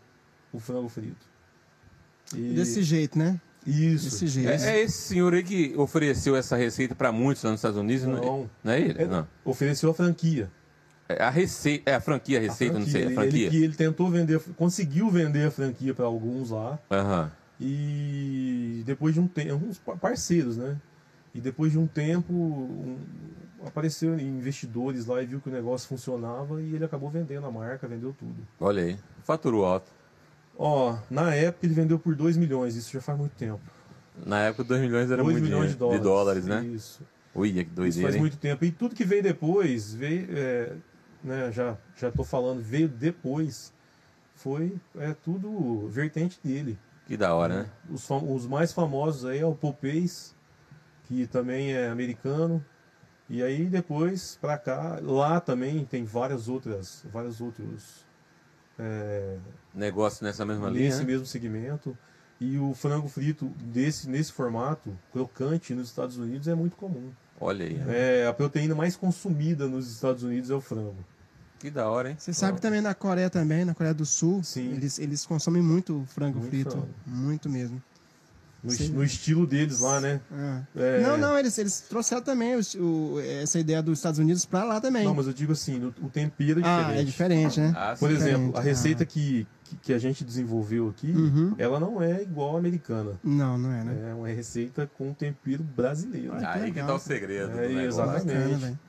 o frango frito. E- Desse jeito, né? Isso. Desse jeito. É, é esse senhor aí que ofereceu essa receita para muitos lá nos Estados Unidos, não, Não. não é ele? É, Não. Ofereceu a franquia. É a receita, é a franquia, a receita, a não sei, a Ele- franquia. Ele, ele tentou vender, conseguiu vender a franquia para alguns lá. Aham. E depois de um tempo, uns pa- parceiros, né? E depois de um tempo, um, apareceram investidores lá e viu que o negócio funcionava e ele acabou vendendo a marca, vendeu tudo. Olha aí, faturou alto. Ó, na época ele vendeu por 2 milhões, isso já faz muito tempo. Na época, 2 milhões era 2 muito milhões dinheiro, de dólares. né? Isso. Ui, que Isso doideira, faz hein? muito tempo. E tudo que veio depois, veio, é, né, já já tô falando, veio depois, foi é tudo vertente dele. Que da hora, né? Os, fam- os mais famosos aí é o Popeyes, que também é americano. E aí depois pra cá, lá também tem várias outras, vários outros é, Negócio nessa mesma linha. nesse né? mesmo segmento. E o frango frito desse nesse formato, crocante nos Estados Unidos é muito comum. Olha aí. É, a proteína mais consumida nos Estados Unidos é o frango. Que da hora, hein? Você sabe que também na Coreia também, na Coreia do Sul, Sim. eles, eles consomem muito frango Muito frito. frango. Muito mesmo. No, Sim. no estilo deles lá, né? Ah. É. Não, não, eles, eles trouxeram também os- o- essa ideia dos Estados Unidos pra lá também. Não, mas eu digo assim, o, o tempero é diferente. ah, é diferente, né? Ah, Por exemplo, Diferente, a ah. receita que, que, que a gente desenvolveu aqui, Uhum. ela não é igual à americana. Não, não é, né? É uma receita com tempero brasileiro. Ah, Aí que tá o segredo É, exatamente. Bacana.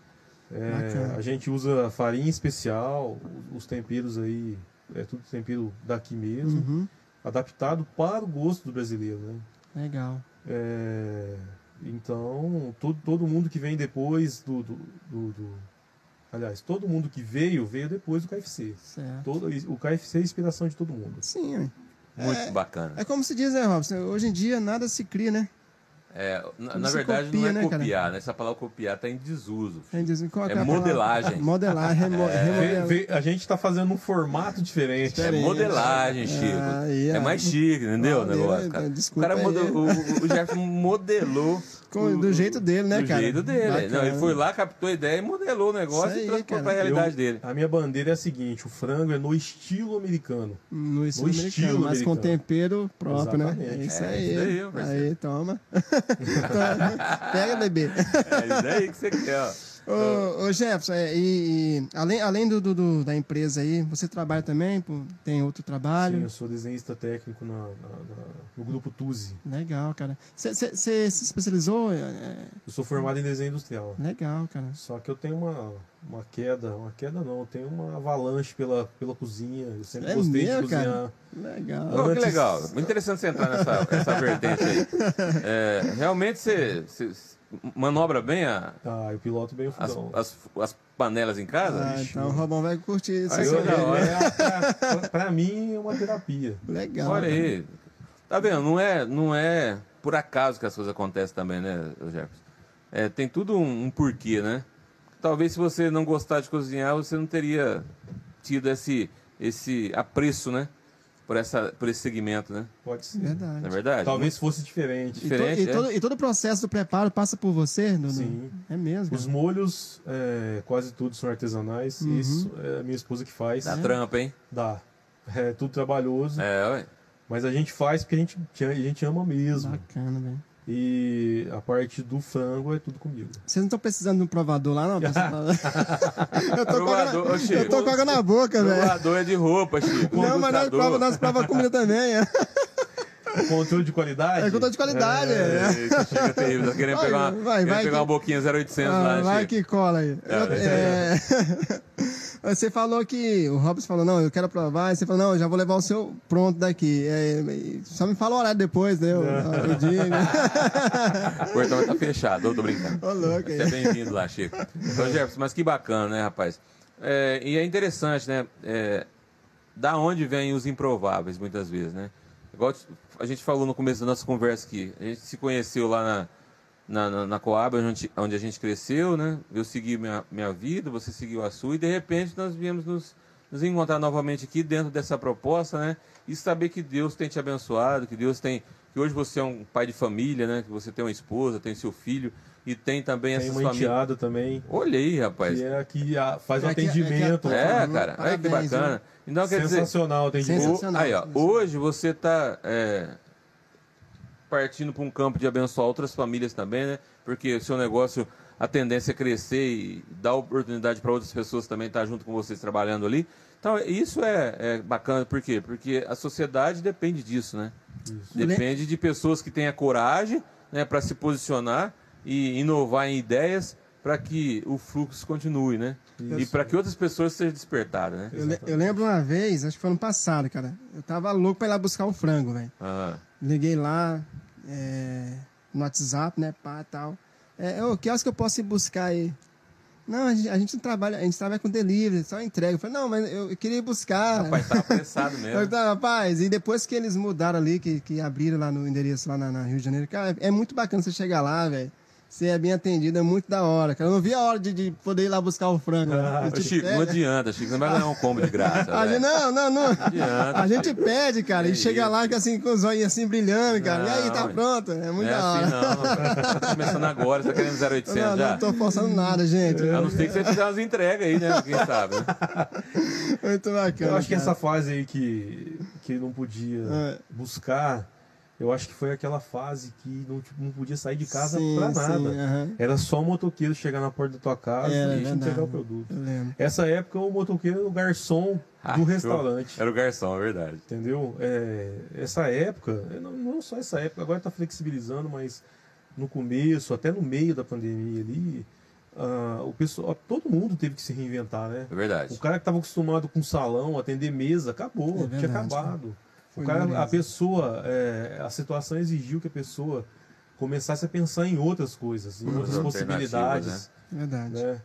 É, a gente usa farinha especial, os temperos aí, é tudo tempero daqui mesmo, Uhum. adaptado para o gosto do brasileiro, né? Legal. É, então, todo, todo mundo que vem depois do, do, do- do- Aliás, todo mundo que veio, veio depois do KFC. Certo. Todo, o KFC é a inspiração de todo mundo. Sim, ué. Muito bacana. é como se diz, né, Robson? Hoje em dia nada se cria, né? É, na, na verdade, copia, não é né, cara? copiar, né? Essa palavra copiar está em desuso. A gente diz, qual que É a palavra? modelagem. Modelagem, remo, vê- a gente está fazendo um formato diferente. É Diferente. modelagem, Chico. Ah, é mais chique, entendeu? o negócio, né? cara. O, Desculpa cara aí. model- o, o Jefferson modelou. Com- o- do jeito dele, né, do cara? jeito dele. Bacana. Não, ele foi lá, captou a ideia e modelou o negócio aí, e transportou cara. para a realidade Eu- dele. A minha bandeira é a seguinte: o frango é no estilo americano. No estilo, No americano, estilo mas com tempero próprio, né? Exatamente. É isso É, aí. isso aí, aí, toma. Toma. Pega, bebê. É isso daí que você quer, ó. Ô, ô Jefferson, é, e, e além, além do, do- do- da empresa aí, você trabalha também? pô? Tem outro Sim, trabalho? eu sou desenhista técnico na- na- na- no grupo Tuzi. Legal, cara. Você se especializou? É, é, Eu sou formado em desenho industrial. legal, cara. Só que eu tenho uma, uma queda, uma queda não, eu tenho uma avalanche pela, pela cozinha. Eu sempre É gostei mesmo, de cozinhar. cara? Legal. Pô, que legal. Muito interessante você entrar nessa essa vertente aí. É, realmente você manobra bem a- Ah, eu piloto bem o as, fogão. as, as panelas em casa? Ah, então o Robão vai curtir isso Aí, aí. hora. É, pra, pra mim é uma terapia. Legal. Olha cara. aí. Tá vendo? Não é, não é por acaso que as coisas acontecem também, né, Jefferson? É, tem tudo um, um porquê, né? Talvez se você não gostar de cozinhar, você não teria tido esse, esse apreço, né? Por, essa, por esse segmento, né? Pode ser. Verdade. Não é verdade? Talvez fosse diferente. E, to- diferente, e é? todo, e todo o processo do preparo passa por você? No, no- Sim. É mesmo. Os molhos, é, quase todos são artesanais. Uhum. Isso é a minha esposa que faz. Dá trampa, hein? Dá. É tudo trabalhoso. É, ué. Mas a gente faz porque a gente, a gente ama mesmo. Bacana, velho. E a parte do frango é tudo comigo. Vocês não estão precisando de um provador lá, não? eu, tô com Provador, ô, água, Chico. eu tô com água na boca, velho. Provador é de roupa, Chico. Não, mas nós prova, nós prova comida também. É, Controle de qualidade? é controle de qualidade. É. Eita, Chico, é terrível. Tá querendo Vai, pegar uma, vai, vai pegar que- uma boquinha 0800 Ah, lá, vai Chico. que cola aí. Eu- É, é, Você falou que o Robson falou, não, eu quero provar. E você falou, não, eu já vou levar o seu pronto daqui. É, só me fala o horário depois, né? Dia, né? O portão estar fechado, eu tô brincando. Ô, louco Você é bem-vindo lá, Chico. Então, Jefferson, mas que bacana, né, rapaz? É, e é interessante, né? É, da onde vêm os improváveis, muitas vezes, né? Igual a gente falou no começo da nossa conversa aqui. A gente se conheceu lá na, na, na, na Coab, onde, a gente- onde a gente cresceu, né? Eu segui minha, minha vida, você seguiu a sua, e de repente nós viemos nos, nos encontrar novamente aqui dentro dessa proposta, né? E saber que Deus tem te abençoado, que Deus tem. Que hoje você é um pai de família, né? Que você tem uma esposa, tem seu filho, e tem também Tem essas famílias. também, Olha aí, rapaz. que é que a- faz É que- é que- atendimento. É, Uhum. cara. Olha que bacana. Então, quer dizer, Sensacional o atendimento. Sensacional. aí, ó, hoje você está partindo para um campo de abençoar outras famílias também, né? Porque o seu negócio, a tendência é crescer e dar oportunidade para outras pessoas também estar junto com vocês trabalhando ali. Então, isso é, é bacana, por quê? Porque a sociedade depende disso, né? Depende de pessoas que tenham coragem né, para se posicionar e inovar em ideias para que o fluxo continue, né? E para que outras pessoas sejam despertadas, né? Eu, le- eu lembro uma vez, acho que foi ano passado, cara. Eu tava louco pra ir lá buscar um frango, velho. Liguei lá é, no WhatsApp, né, pá, tal. É, ô, que horas que eu posso ir buscar aí? Não, a gente, a gente não trabalha, a gente trabalha com delivery, só entrega. Eu falei, não, mas eu, eu queria ir buscar. rapaz, tá apressado Eu, mesmo. tá, rapaz, e depois que eles mudaram ali, que, que abriram lá no endereço lá na, na Rio de Janeiro, cara, é muito bacana você chegar lá, velho. Você é bem atendido, é muito da hora, cara. Eu não vi a hora de, de poder ir lá buscar o frango. Ah, Eu Ô, te Chico, pego. não adianta, Chico. Você não vai ganhar um combo de graça. A gente, velho. não, não, não. adianta, A gente pede, cara, É e chega isso. lá que assim, com os olhos assim brilhando, cara. e aí, tá Não, pronto? É muito Não é da hora. assim, não. Tá começando agora, você tá querendo 0800 não, já? não tô forçando nada, gente. A não ser que você fizer umas entregas aí, né? Quem sabe, né? Muito bacana. Eu acho que cara. essa fase aí que, que não podia É. buscar, eu acho que foi aquela fase que não, tipo, não podia sair de casa Sim, pra sim, nada. aham. Era só o motoqueiro chegar na porta da tua casa Era e te entregar o produto. Essa época o motoqueiro era o garçom Ah, do restaurante. Era o garçom, é verdade. Entendeu? É, essa época, não, não só essa época, agora está flexibilizando, mas no começo, até no meio da pandemia ali, ah, o pessoal, todo mundo teve que se reinventar, né? É verdade. O cara que estava acostumado com salão, atender mesa, acabou, É tinha verdade. acabado. Foi O cara, a pessoa, é, a situação exigiu que a pessoa começasse a pensar em outras coisas, em Uhum. outras possibilidades, Verdade. né?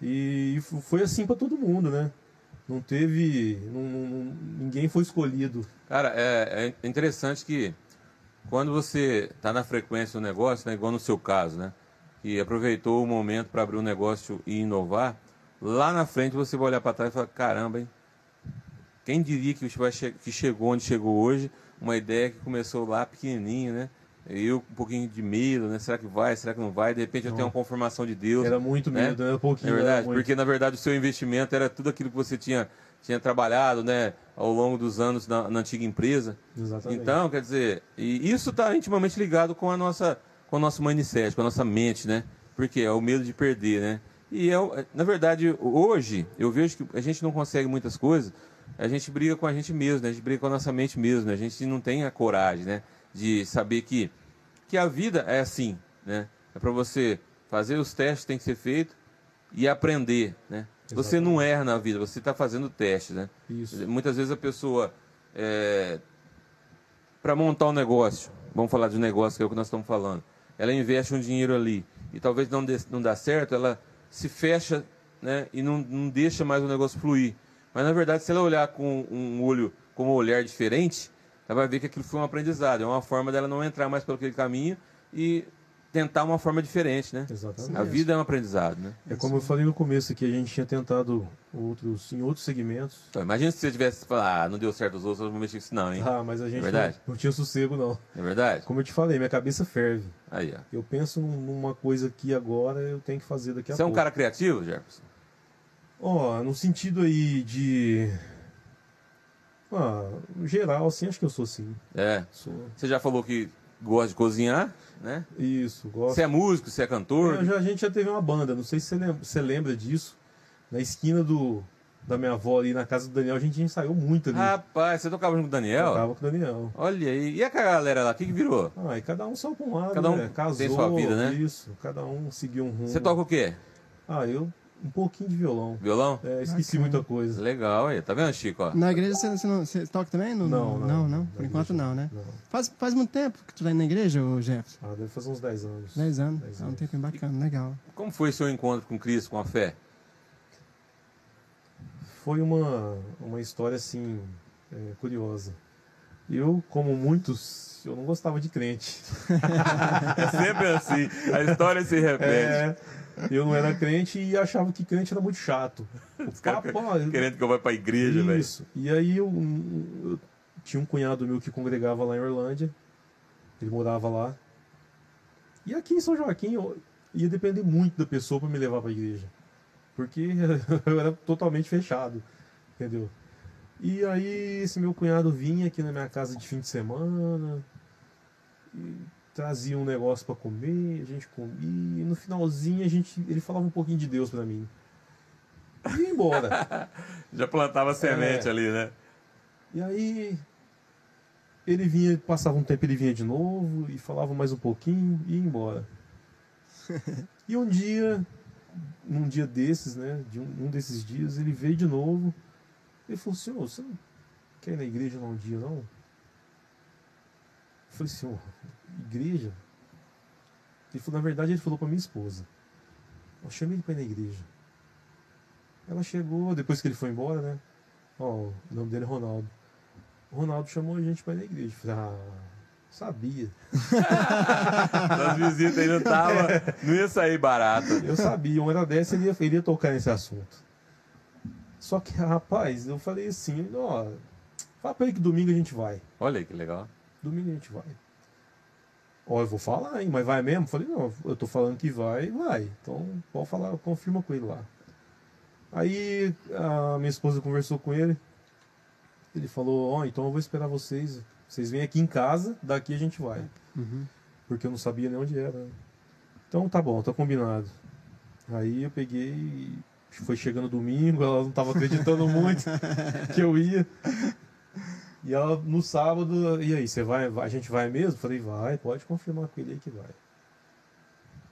E, e foi assim para todo mundo, né? Não teve, não- não- ninguém foi escolhido. Cara, é, é interessante que quando você está na frequência do negócio, né, igual no seu caso, né, que aproveitou o momento para abrir um negócio e inovar, lá na frente você vai olhar para trás e falar: caramba, hein? Quem diria que, que chegou onde chegou hoje? Uma ideia que começou lá pequenininho, né? Eu um pouquinho de medo, né? Será que vai? Será que não vai? De repente eu tenho uma confirmação de Deus. Era muito né? medo, era É pouquinho. era verdade, porque na verdade o seu investimento era tudo aquilo que você tinha, tinha trabalhado, né, ao longo dos anos na, na antiga empresa. Exatamente. Então, quer dizer, e isso está intimamente ligado com a nossa, com o nosso mindset, com a nossa mente, né? Porque é o medo de perder, né? E é, o- na verdade, hoje eu vejo que a gente não consegue muitas coisas, a gente briga com a gente mesmo, né? A gente briga com a nossa mente mesmo, né? A gente não tem a coragem, né? De saber que que a vida é assim, né? É para você fazer os testes que tem que ser feito e aprender, né? Você não erra na vida, você está fazendo testes, né? Isso. Muitas vezes a pessoa, para montar um negócio, vamos falar de um negócio que é o que nós estamos falando, ela investe um dinheiro ali e talvez não, dê, não dá certo, ela se fecha né, e não, não deixa mais o negócio fluir. Mas na verdade, se ela olhar com um olho, com um olhar diferente, ela vai ver que aquilo foi um aprendizado, é uma forma dela não entrar mais pelo aquele caminho e tentar uma forma diferente, né? Exatamente. A vida é um aprendizado, né? É como eu falei no começo aqui, a gente tinha tentado outros, em outros segmentos. Então, imagina se você tivesse falado, ah, não deu certo os outros, eu vou mexer com isso não, hein? Ah, mas a gente É verdade? não, não tinha sossego, não. É verdade? Como eu te falei, minha cabeça ferve. Aí, ó. Eu penso num- numa coisa aqui agora, eu tenho que fazer daqui a Você é um pouco. cara criativo, Jefferson? Ó, no sentido aí de. Ah, geral, assim, acho que eu sou sim. É. Sou. Você já falou que gosta de cozinhar, né? Isso, gosto. Você é músico, você é cantor. Eu já- a gente já teve uma banda, não sei se você lembra, você lembra disso. Na esquina do, da minha avó ali na casa do Daniel, a gente ensaiou muito ali. Rapaz, você tocava junto com o Daniel? Tocava com o Daniel. Olha aí. E a galera lá, o que, que virou? Ah, e cada um só pra um lado, Cada um né? Casou, tem sua vida, né? Isso, cada um seguiu um rumo. Você toca o quê? Ah, eu um pouquinho de violão. Violão? É, esqueci Bacana. muita coisa. Legal aí. Tá vendo, Chico? Ó? Na igreja você, você, não, você toca também? No- Não, não. não, não. Por enquanto igreja não, né? Não. Faz, faz muito tempo que tu tá indo na igreja, ô Jefferson? Ah, deve fazer uns 10 anos. 10 anos. Dez É um anos. tempo bacana, legal. Como foi seu encontro com Cristo, com a fé? Foi uma, uma história assim é, curiosa. Eu, como muitos, eu não gostava de crente. É sempre assim. A história se repete. É, eu não era crente e achava que crente era muito chato. O Os querendo que eu vá pra igreja, velho. Isso. E aí eu, eu tinha um cunhado meu que congregava lá em Orlândia. Ele morava lá. E aqui em São Joaquim eu ia depender muito da pessoa para me levar para a igreja. Porque eu era totalmente fechado. Entendeu? E aí esse meu cunhado vinha aqui na minha casa de fim de semana. E trazia um negócio para comer, a gente comia. E no finalzinho a gente, ele falava um pouquinho de Deus para mim. E ia embora. Já plantava semente É. ali, né? E aí ele vinha, passava um tempo, ele vinha de novo e falava mais um pouquinho e ia embora. E um dia, num dia desses, né, de um, um desses dias, ele veio de novo. Ele falou, senhor, você não quer ir na igreja lá um dia, não? Eu falei, senhor, igreja? Ele falou, na verdade, ele falou para minha esposa. Eu chamei ele para ir na igreja. Ela chegou, depois que ele foi embora, né? Ó, o nome dele é Ronaldo. O Ronaldo chamou a gente para ir na igreja. Eu falei, ah, sabia. As visitas aí não tava. Não ia sair barato. Eu sabia, uma hora dessa ele ia, ele ia tocar nesse assunto. Só que, rapaz, eu falei assim, ó, fala pra ele que domingo a gente vai. Olha aí que legal. Domingo a gente vai. Ó, eu vou falar, hein, mas vai mesmo? Falei, não, eu tô falando que vai, vai. Então, pode falar, confirma com ele lá. Aí a minha esposa conversou com ele. Ele falou, ó, então eu vou esperar vocês. Vocês vêm aqui em casa, daqui a gente vai. Uhum. Porque eu não sabia nem onde era. Então tá bom, tá combinado. Aí eu peguei foi chegando domingo, ela não tava acreditando muito que eu ia. E ela no sábado, e aí, você vai, a gente vai mesmo? Falei, vai, pode confirmar com ele aí que vai.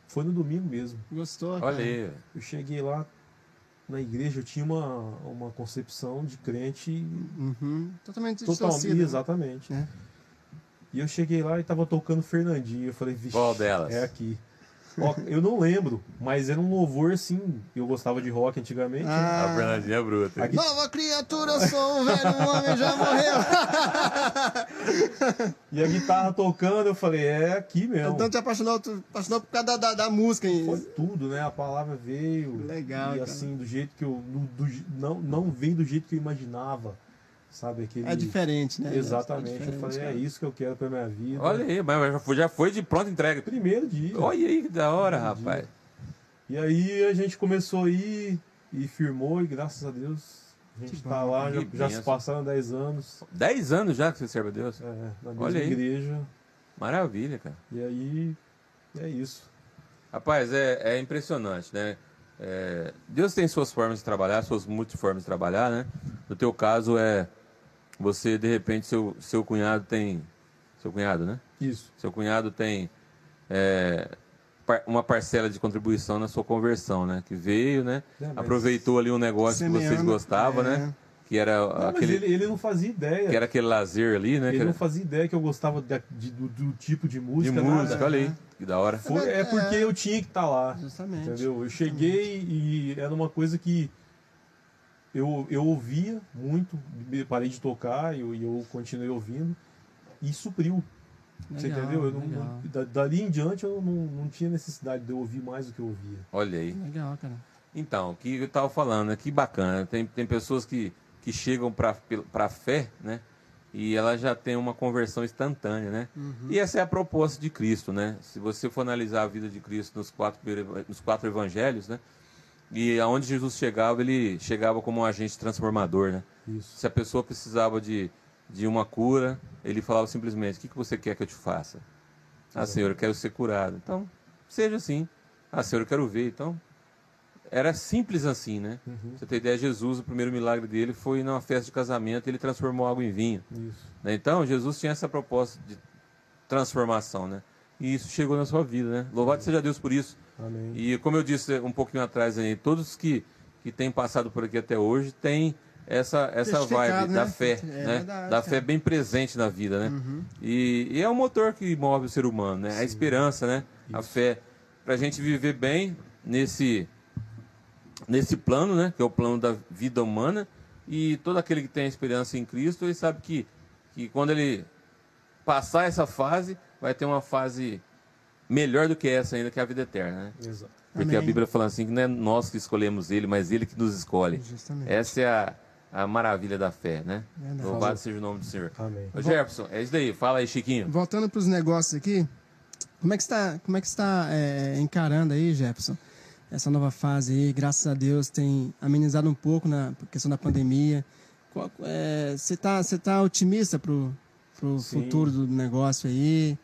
Foi no domingo mesmo. Gostou? Olha cara? aí. Eu cheguei lá na igreja, eu tinha uma, uma concepção de crente Uhum. Totalmente totalmente. distorcida. Exatamente. né? E eu cheguei lá e tava tocando Fernandinho. Eu falei, vixe, Qual delas? é aqui. Ó, eu não lembro, mas era um louvor assim. Eu gostava de rock antigamente. Ah. A Fernandinha é bruta. Aqui- Nova criatura, eu sou um velho homem, já morreu. E a guitarra tocando, eu falei, é aqui mesmo. Então te apaixonou, tu apaixonou por causa da, da, da música. hein? Foi tudo, né? A palavra veio. Legal, E cara. assim, do jeito que eu. do- do- não, não veio do jeito que eu imaginava. Sabe? Aquele... É diferente, né? Exatamente. É eu diferente, falei, é isso que eu quero pra minha vida. Olha aí, mas já foi, já foi de pronta entrega. Primeiro dia. Olha aí que da hora, Primeiro dia. rapaz. E aí a gente começou a ir e firmou, e graças a Deus a gente tá bom. lá, já, já se passaram 10 anos Dez anos já que você serve a Deus. é, na mesma Olha aí. igreja. Maravilha, cara. E aí é isso. Rapaz, é, é impressionante, né? É, Deus tem suas formas de trabalhar, suas multiformas de trabalhar, né? No teu caso é você de repente seu seu cunhado tem seu cunhado, né? Isso. Seu cunhado tem é, uma parcela de contribuição na sua conversão, né? Que veio, né? É, Aproveitou ali um negócio que vocês Semeando, gostavam, é. né? Que era Não, mas aquele ele, ele não fazia ideia. que era aquele lazer ali, né? Ele Que não era fazia ideia que eu gostava de- de- do, do tipo de de música. música, nada. olha aí, que da hora. Foi, é porque É. eu tinha que estar lá. Justamente. Entendeu? Eu cheguei e era uma coisa que eu, eu ouvia muito, parei de tocar e eu, eu continuei ouvindo e supriu. Você Legal, entendeu? Eu não- não- da- dali em diante eu não, não tinha necessidade de eu ouvir mais do que eu ouvia. Olha aí. Legal, cara. Então, o que eu estava falando, né? que bacana. Tem, tem pessoas que, que chegam para a fé, né? E ela já tem uma conversão instantânea, né? E essa é a proposta de Cristo, né? Se você for analisar a vida de Cristo nos quatro, nos quatro evangelhos, né? E aonde Jesus chegava, ele chegava como um agente transformador, né? Isso. Se a pessoa precisava de, de uma cura, ele falava simplesmente: O que, que você quer que eu te faça? Ah, Senhor, eu quero ser curado. Então, seja assim. Ah, Senhor, eu quero ver. Então, era simples assim, né? Uhum. Você tem ideia, Jesus, o primeiro milagre dele foi numa festa de casamento, ele transformou água em vinho. Isso. né? Então, Jesus tinha essa proposta de transformação, né? E isso chegou na sua vida, né? Louvado seja Deus por isso. Amém. E como eu disse um pouquinho atrás aí, todos que, que têm passado por aqui até hoje têm essa, essa vibe né? da fé, É né? verdade, da fé bem presente na vida, né? Uhum. E, e é o motor que move o ser humano, né? A esperança, né? A Isso. fé. Pra gente viver bem nesse, nesse plano, né? Que é o plano da vida humana. E todo aquele que tem a esperança em Cristo, ele sabe que, que quando ele passar essa fase, vai ter uma fase melhor do que essa ainda, que é a vida eterna, né? Exato. Porque Amém. a Bíblia fala assim que não é nós que escolhemos ele, mas ele que nos escolhe. Justamente. Essa é a, a maravilha da fé, né? Verdade. Louvado seja o nome do Senhor. Amém. Ô Jefferson, é isso daí. Fala aí, Chiquinho. Voltando para os negócios aqui, como é que está, como é que está é, encarando aí, Jefferson, essa nova fase aí? Graças a Deus tem amenizado um pouco na questão da pandemia. É, Você está você tá otimista pro, pro Sim. futuro do negócio aí,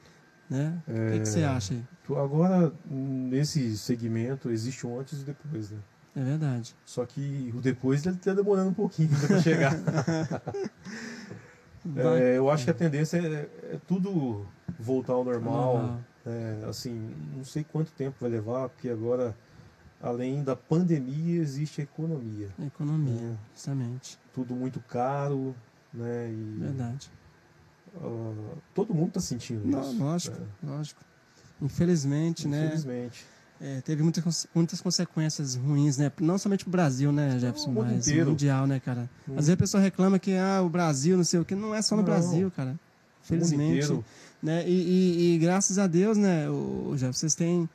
né? O que, que você É. acha aí? Agora, nesse segmento, existe um antes e depois, né? É verdade. Só que o depois ele tá demorando um pouquinho pra chegar. É, eu acho que a tendência é, é tudo voltar ao normal. Normal. É, assim, não sei quanto tempo vai levar, porque agora, além da pandemia, existe a economia. Economia, justamente. Tudo muito caro, né? E Verdade. Ah, todo mundo está sentindo Não, isso. lógico, É, lógico. Infelizmente, né? Infelizmente. É, teve muitas, muitas consequências ruins, né? Não somente pro Brasil, né, Jefferson, mundo mas inteiro. mundial, né, cara? Hum. Às vezes a pessoa reclama que ah, o Brasil, não sei o que, não é só no Não. Brasil, cara. O Felizmente. Né? E, e- e graças a Deus, né, o, o Jefferson, vocês têm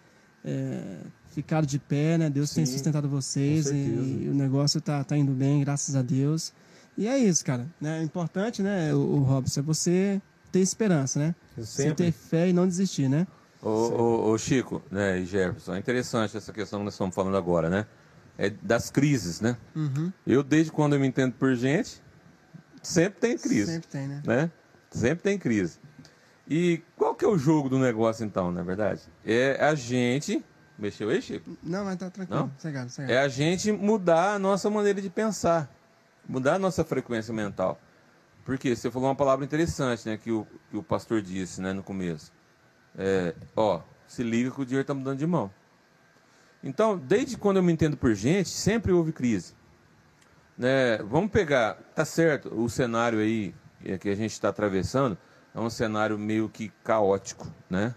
é, ficado de pé, né? Deus tem Sim, sustentado vocês e, certeza. o negócio tá, tá indo bem, graças a Deus. E é isso, cara. Né? O importante, né, o, o Robson, é você ter esperança, né? Você Sempre. ter fé e não desistir, né? Ô, ô, ô, Chico, né, e Jefferson, é interessante essa questão que nós estamos falando agora, né? É das crises, né? Uhum. Eu, desde quando eu me entendo por gente, sempre tem crise, Sempre tem, né? né? Sempre tem crise. E qual que é o jogo do negócio, então, na verdade? É a gente... Mexeu aí, Chico? Não, mas tá tranquilo. Não? Cegado, cegado. É a gente mudar a nossa maneira de pensar, mudar a nossa frequência mental. Porque você falou uma palavra interessante, né, que o, que o pastor disse, né, no começo. É, ó, se liga que o dinheiro está mudando de mão. Então, desde quando eu me entendo por gente, sempre houve crise. Né? Vamos pegar, tá certo, o cenário aí que a gente está atravessando é um cenário meio que caótico, né?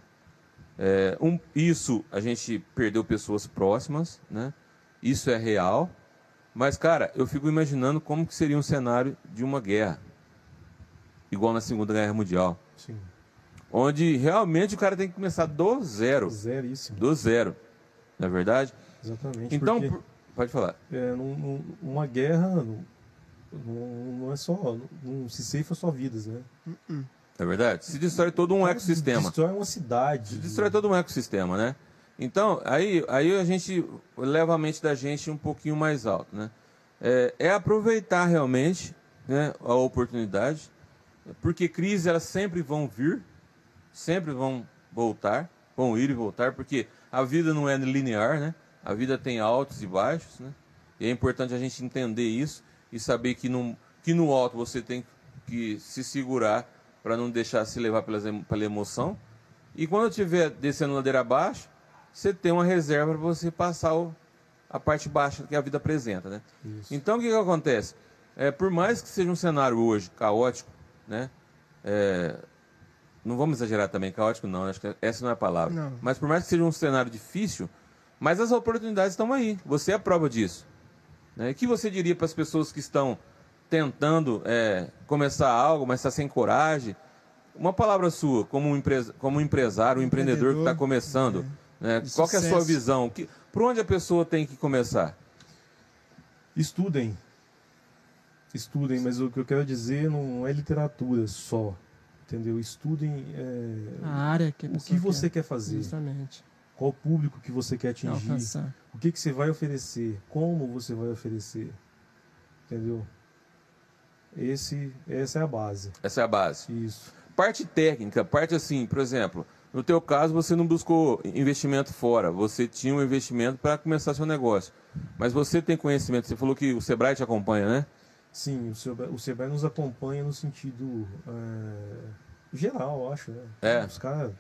É, um, isso a gente perdeu pessoas próximas, né? Isso é real. Mas, cara, eu fico imaginando como que seria um cenário de uma guerra. Igual na Segunda Guerra Mundial. Sim. Onde realmente o cara tem que começar do zero. Zeríssimo. Do zero. Não é verdade? Exatamente. Então, por- pode falar. é, num- num- uma guerra não, é só. Não se ceifa só vidas, né? Não é verdade? Se destrói todo um ecossistema. Destrói uma cidade. destrói todo um ecossistema, né? Então, aí, aí a gente leva a mente da gente um pouquinho mais alto, né? É, é aproveitar realmente né, a oportunidade, porque crises elas sempre vão vir, sempre vão voltar, vão ir e voltar, porque a vida não é linear, né? A vida tem altos e baixos, né? E é importante a gente entender isso e saber que no, que no alto você tem que se segurar para não deixar se levar pela emoção. E quando estiver descendo ladeira abaixo, você tem uma reserva para você passar o- a parte baixa que a vida apresenta, né? Isso. Então o que, que acontece? É, por mais que seja um cenário hoje caótico, né? É, não vamos exagerar também, caótico não, acho que essa não é a palavra. Não. Mas por mais que seja um cenário difícil, mas as oportunidades estão aí. Você é a prova disso. Né? O que você diria para as pessoas que estão tentando é, começar algo, mas está sem coragem? Uma palavra sua, como um, empresa, como um empresário, um empreendedor, que está Empreendedor, começando. Né? Qual que é a sua visão? Que, por onde a pessoa tem que começar? Estudem. Estudem, mas o que eu quero dizer não é literatura só. Entendeu? Estudem é, A área que a o que você quer. quer fazer. Justamente. Qual o público que você quer atingir. Alcançar. O que, que você vai oferecer? Como você vai oferecer? Entendeu? Esse, essa é a base. Essa é a base. Isso. Parte técnica, parte assim, por exemplo, no teu caso você não buscou investimento fora, você tinha um investimento para começar seu negócio. Mas você tem conhecimento, você falou que o Sebrae te acompanha, né? Sim, o Sebrae, o Sebrae nos acompanha no sentido é, geral, acho. Né? É. Os caras.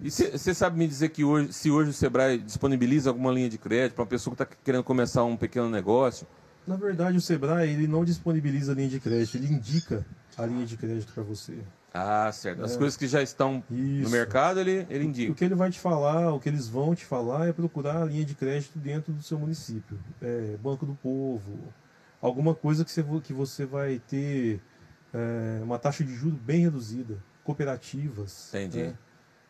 E você sabe me dizer que hoje, se hoje o Sebrae disponibiliza alguma linha de crédito para uma pessoa que está querendo começar um pequeno negócio? Na verdade, o Sebrae ele não disponibiliza a linha de crédito, ele indica a linha de crédito para você. Ah, certo. As É. coisas que já estão no Isso. mercado, ele, ele O indica. que ele vai te falar, o que eles vão te falar é procurar a linha de crédito dentro do seu município. É, Banco do Povo, alguma coisa que você, vo- que você vai ter é, uma taxa de juros bem reduzida, cooperativas, Entendi. né?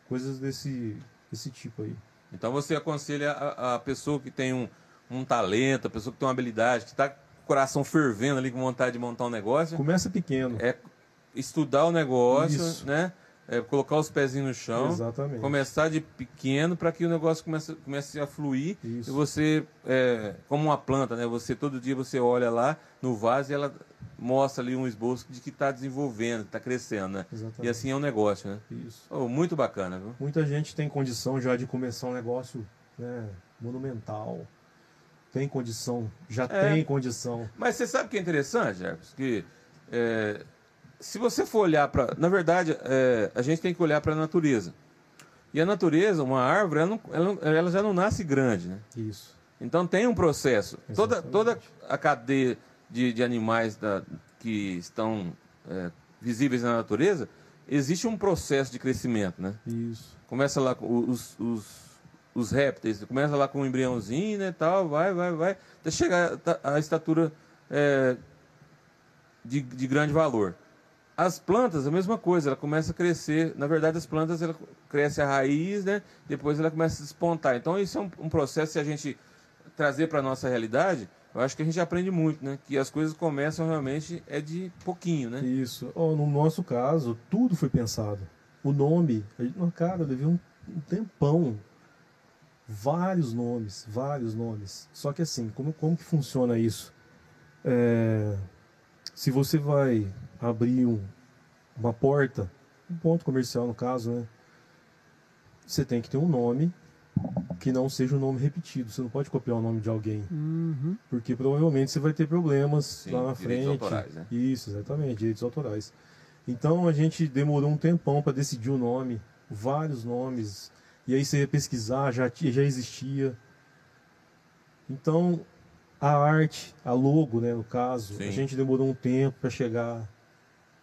coisas desse, desse tipo aí. Então você aconselha a, a pessoa que tem um, um talento, a pessoa que tem uma habilidade, que está com o coração fervendo ali com vontade de montar um negócio, Começa pequeno. é estudar o negócio, Isso. né? É colocar os pezinhos no chão, Exatamente. começar de pequeno para que o negócio comece, comece a fluir Isso. e você, é, como uma planta, né? Você todo dia você olha lá no vaso e ela mostra ali um esboço de que está desenvolvendo, está crescendo, né? Exatamente. E assim é um negócio, né? Isso. Oh, muito bacana, viu? Muita gente tem condição já de começar um negócio né, monumental. Tem condição, já É. tem condição. Mas você sabe o que é interessante, Jefferson? Que é, se você for olhar para. Na verdade, é, a gente tem que olhar para a natureza. E a natureza, uma árvore, ela, não- ela ela já não nasce grande, né? Isso. Então tem um processo. Toda, toda a cadeia de, de animais da- que estão é, visíveis na natureza, existe um processo de crescimento, né? Isso. Começa lá com os, os, os répteis, começa lá com um embriãozinho, né, tal, vai, vai, vai, até chegar a- a estatura é, de, de grande valor. As plantas, a mesma coisa, ela começa a crescer. Na verdade, as plantas, ela cresce a raiz, né? Depois ela começa a despontar. Então, isso é um, um processo, se a gente trazer para a nossa realidade, eu acho que a gente aprende muito, né? Que as coisas começam realmente é de pouquinho, né? Isso. Ó, no nosso caso, tudo foi pensado. O nome, a gente- cara, eu levei um, um tempão. Vários nomes, vários nomes. Só que assim, como, como que funciona isso? É, se você vai abrir um, uma porta, um ponto comercial no caso, né? Você tem que ter um nome que não seja um nome repetido. Você não pode copiar o nome de alguém. Uhum. Porque provavelmente você vai ter problemas Sim, lá na direitos frente. autorais, né? Isso, exatamente, direitos autorais. Então a gente demorou um tempão para decidir o nome, vários nomes. E aí você ia pesquisar, já, já existia. Então, a arte, a logo, né, no caso, Sim. a gente demorou um tempo para chegar.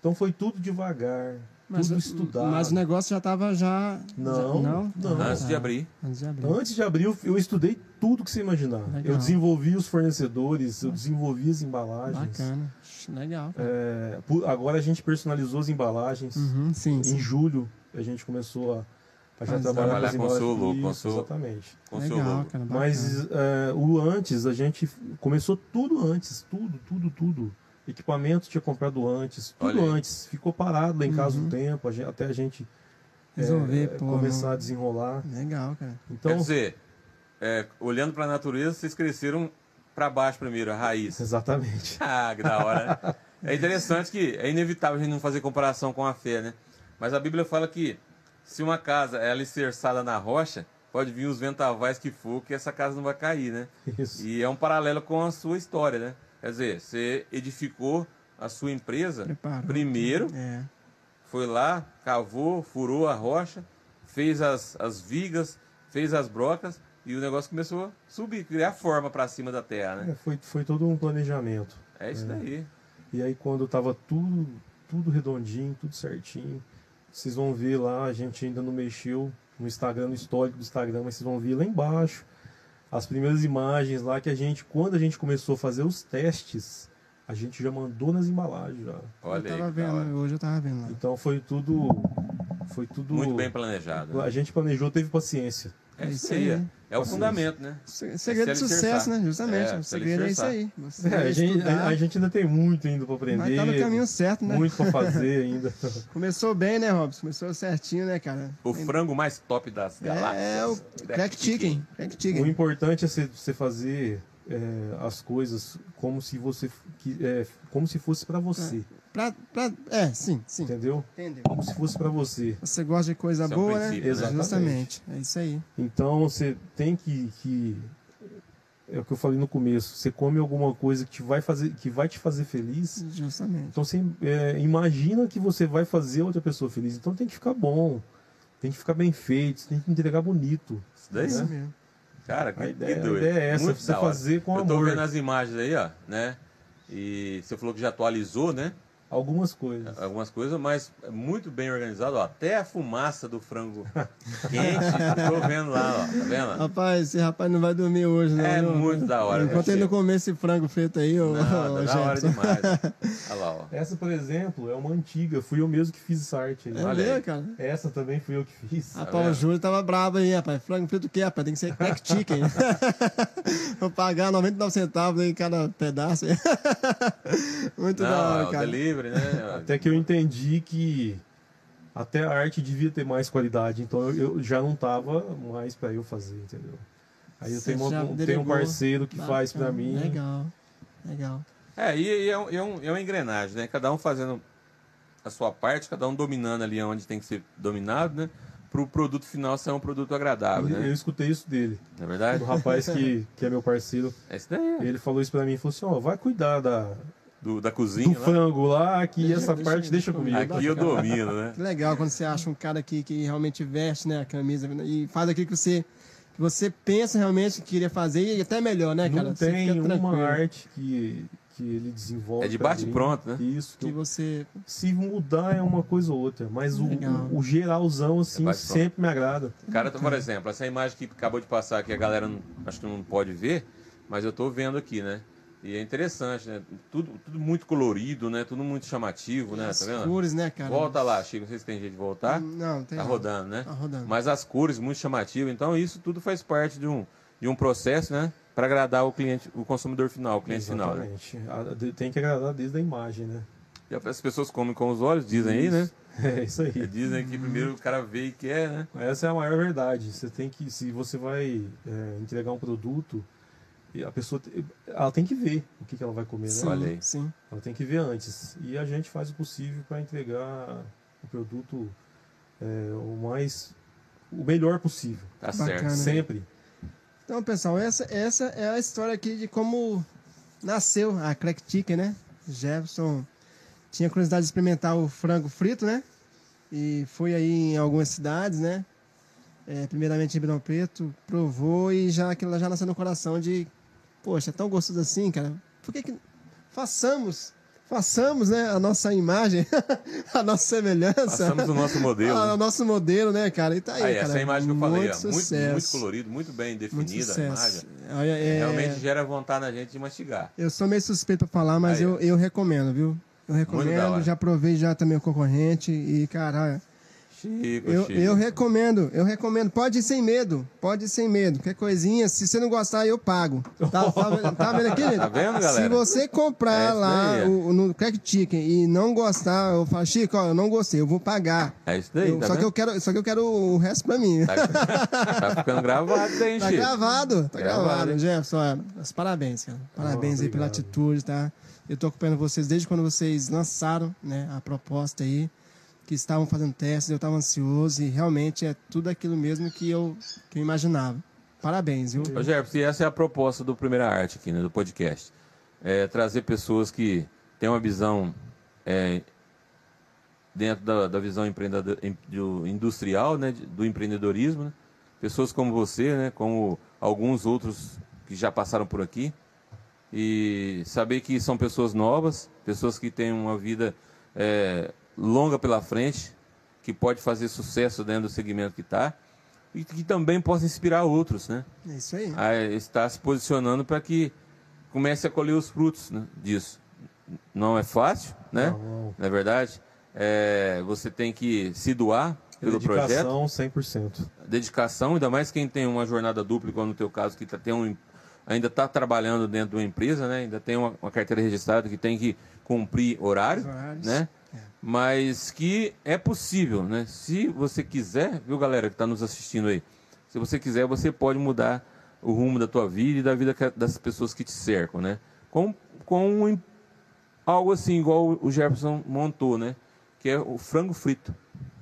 Então foi tudo devagar, Mas, tudo estudado. mas o negócio já tava já. Não, já- não? não. Antes de abrir. Antes de abrir. Antes de abrir, eu- eu estudei tudo que você imaginar. Legal. Eu desenvolvi os fornecedores, eu desenvolvi as embalagens. Bacana. Legal. É, agora a gente personalizou as embalagens. Uhum, sim, Em sim. julho a gente começou a, a já trabalhar, Trabalhar com o seu embalagens. logo, com seu- Exatamente. Com o seu Legal, logo. cara. Mas é, o antes, a gente começou tudo antes, tudo, tudo, tudo. Equipamento tinha comprado antes, tudo Olha antes. Ficou parado lá em casa Uhum. um tempo, a gente- até a gente é, Resolver, pô. começar a desenrolar. Legal, cara. Então, Quer dizer, é, olhando para a natureza, vocês cresceram para baixo primeiro, a raiz. exatamente. Ah, que da hora, né? É interessante que é inevitável a gente não fazer comparação com a fé, né? Mas a Bíblia fala que se uma casa é alicerçada na rocha, pode vir os ventavais que for, que essa casa não vai cair, né? Isso. E é um paralelo com a sua história, né? Quer dizer, você edificou a sua empresa Preparou. primeiro, É. foi lá, cavou, furou a rocha, fez as, as vigas, fez as brocas e o negócio começou a subir, criar forma para cima da terra, né? É, foi, foi todo um planejamento. É isso daí. E aí quando tava tudo, tudo redondinho, tudo certinho, vocês vão ver lá, a gente ainda não mexeu no Instagram, no histórico do Instagram, mas vocês vão ver lá embaixo as primeiras imagens lá que a gente, quando a gente começou a fazer os testes, a gente já mandou nas embalagens já. Olha eu aí. vendo, hoje eu tava vendo lá. Então foi tudo foi tudo Muito bem planejado. né? A gente planejou, teve paciência. É isso aí. É, é o fundamento, né? Se- Segredo É de sucesso, né? Justamente. É, o se segredo é isso aí. Você É, a, gente, a- a gente ainda tem muito ainda para aprender. mas tá no caminho certo, né? Muito para fazer ainda. Começou bem, né, Robson? Começou certinho, né, cara? O frango mais top das galáxias. É, é o Crack Chicken. Crack O Chicken. importante é você fazer é, as coisas como se você que, é, como se fosse para você, Pra, pra, é, sim, sim. entendeu? Entendeu? Como se fosse para você. Você gosta de coisa Esse é boa, né? princípio, né? Exatamente. Justamente. É isso aí. Então você tem que, que é o que eu falei no começo. Você come alguma coisa que te vai fazer que vai te fazer feliz. Justamente. Então você é, imagina que você vai fazer outra pessoa feliz. Então tem que ficar bom, tem que ficar bem feito, tem que entregar bonito. Isso daí, É isso né? mesmo. Cara, que, A que ideia, a ideia é essa, Muito você fazer com Eu tô amor vendo as imagens aí, ó, né? E você falou que já atualizou, né? Algumas coisas. Algumas coisas, mas é muito bem organizado, ó. Até a fumaça do frango quente, tô vendo lá, ó. Tá vendo? Rapaz, esse rapaz não vai dormir hoje, não. É viu? muito da hora, Enquanto né, ele não comer esse frango feito aí, ô, Não, ô, tá da hora demais. Olha lá, ó. Essa, por exemplo, é uma antiga. Fui eu mesmo que fiz essa arte aí. É Olha mesmo, aí. cara? Essa também fui eu que fiz. Rapaz, o vendo? Júlio tava brabo aí, rapaz. Frango feito o quê, rapaz? Tem que ser crack chicken. Vou pagar 99 centavos aí em cada pedaço. Muito da Não, hora, é cara. delivery, né? Até que eu entendi que até a arte devia ter mais qualidade. Então eu, eu já não tava mais para eu fazer, entendeu? Aí eu tenho, uma- um, tenho um parceiro que faz Bacana. para mim. Legal, legal. É, e, e é, um, é, um, é uma engrenagem, né? Cada um fazendo a sua parte, cada um dominando ali onde tem que ser dominado, né? Para o produto final ser um produto agradável, Eu né? escutei isso dele. Não é verdade? Do rapaz que, que é meu parceiro. É isso daí, Ele falou isso para mim. Falou assim: ó, vai cuidar da, do, da do cozinha lá. frango lá, que Deixa- essa deixa- parte deixa deixa comigo. Aqui eu domino, né? Que legal quando você acha um cara que, que realmente veste né, a camisa e faz aquilo que você, que você pensa realmente que queria fazer e até melhor, né, cara? Não Você tem uma arte que, que ele desenvolve. É de bate pronto, né? Isso. Que você. Se mudar é uma coisa ou outra, mas o, o, o geralzão, assim, É sempre me agrada. Cara, por exemplo, essa imagem que acabou de passar aqui, a galera não- acho que não pode ver, mas eu tô vendo aqui, né? E é interessante, né? Tudo, tudo muito colorido, né? Tudo muito chamativo, né? as Tá vendo? cores, né, cara? Volta lá, Chico, não sei se tem jeito de voltar. Não, tem. Tá não. rodando, né? Tá rodando. Mas as cores muito chamativas, então isso tudo faz parte de um, de um processo, né? Para agradar o cliente, o consumidor final, o cliente final. Né? Exatamente. A- de- Tem que agradar desde a imagem, né? E as pessoas comem com os olhos, dizem aí, né? É isso aí. Dizem que primeiro o cara vê e quer, né? Essa é a maior verdade. Você tem que, se você vai é, entregar um produto, a pessoa, ela tem que ver o que, que ela vai comer, né? Sim, Olha aí. sim. Ela tem que ver antes. E a gente faz o possível para entregar o produto é, o mais, o melhor possível. Tá Bacana. certo. né? Sempre. Então, pessoal, essa, essa é a história aqui de como nasceu a Crack Chicken, né? Jefferson tinha curiosidade de experimentar o frango frito, né? E foi aí em algumas cidades, né? é, primeiramente em Ribeirão Preto, provou e já aquilo já nasceu no coração de, poxa, é tão gostoso assim, cara. Por que que façamos façamos né, a nossa imagem, a nossa semelhança. Façamos o nosso modelo. O nosso modelo, né, cara? E tá aí, Aí, cara. essa é imagem que eu falei, muito ó, muito, muito colorido, muito bem Muito definida a imagem. Olha, é- Realmente gera vontade na gente de mastigar. Eu sou meio suspeito pra falar, mas Aí, eu, eu recomendo, viu? Eu Muito recomendo, já provei já também o concorrente e, cara, Chico, eu, Chico. eu recomendo, eu recomendo. Pode ir sem medo, pode ir sem medo. Qualquer coisinha, se você não gostar, eu pago. Tá, tá, vendo- tá vendo aqui, gente? Tá vendo, galera? Se você comprar É lá é. o, no Crack Chicken e não gostar, eu falo, Chico, ó, eu não gostei, eu vou pagar. É isso daí, Eu- tá só, que eu quero, só que eu quero o resto pra mim. Tá, tá ficando gravado hein, Tá Chico? gravado, tá Gravado, gravado. Jefferson, mas parabéns, cara. Parabéns aí pela atitude, tá? Eu tô acompanhando vocês desde quando vocês lançaram né, a proposta aí, que estavam fazendo testes, eu tava ansioso e realmente é tudo aquilo mesmo que eu, que eu imaginava. Parabéns, viu? Ô, Jefferson, e essa é a proposta do Primeira Arte aqui, né, do podcast. É trazer pessoas que têm uma visão é, dentro da, da visão empreendedor, em- do industrial, né, do empreendedorismo, né? pessoas como você, né, como alguns outros que já passaram por aqui, e saber que são pessoas novas, pessoas que têm uma vida é, longa pela frente, que pode fazer sucesso dentro do segmento que está, e que também possa inspirar outros, né? É isso aí. a estar se posicionando para que comece a colher os frutos né, disso. Não é fácil, né? Não. Na verdade, é, você tem que se doar pelo projeto, Dedicação 100%. dedicação, ainda mais quem tem uma jornada dupla, igual no teu caso, que tá, tem um, ainda está trabalhando dentro de uma empresa, né? Ainda tem uma, uma carteira registrada que tem que cumprir horário, né? Mas que é possível, né? Se você quiser, viu, galera que está nos assistindo aí, se você quiser, você pode mudar o rumo da tua vida e da vida das pessoas que te cercam, né? Com, com um, algo assim, igual o Jefferson montou, né? Que é o frango frito,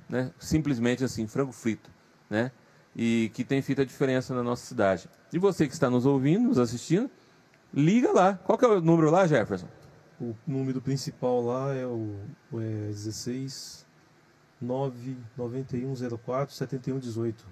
né? Simplesmente assim, frango frito, né? E que tem feito a diferença na nossa cidade. E você que está nos ouvindo, nos assistindo, liga lá. Qual que é o número lá, Jefferson? O número principal lá é o o é 16 9 9104 7118.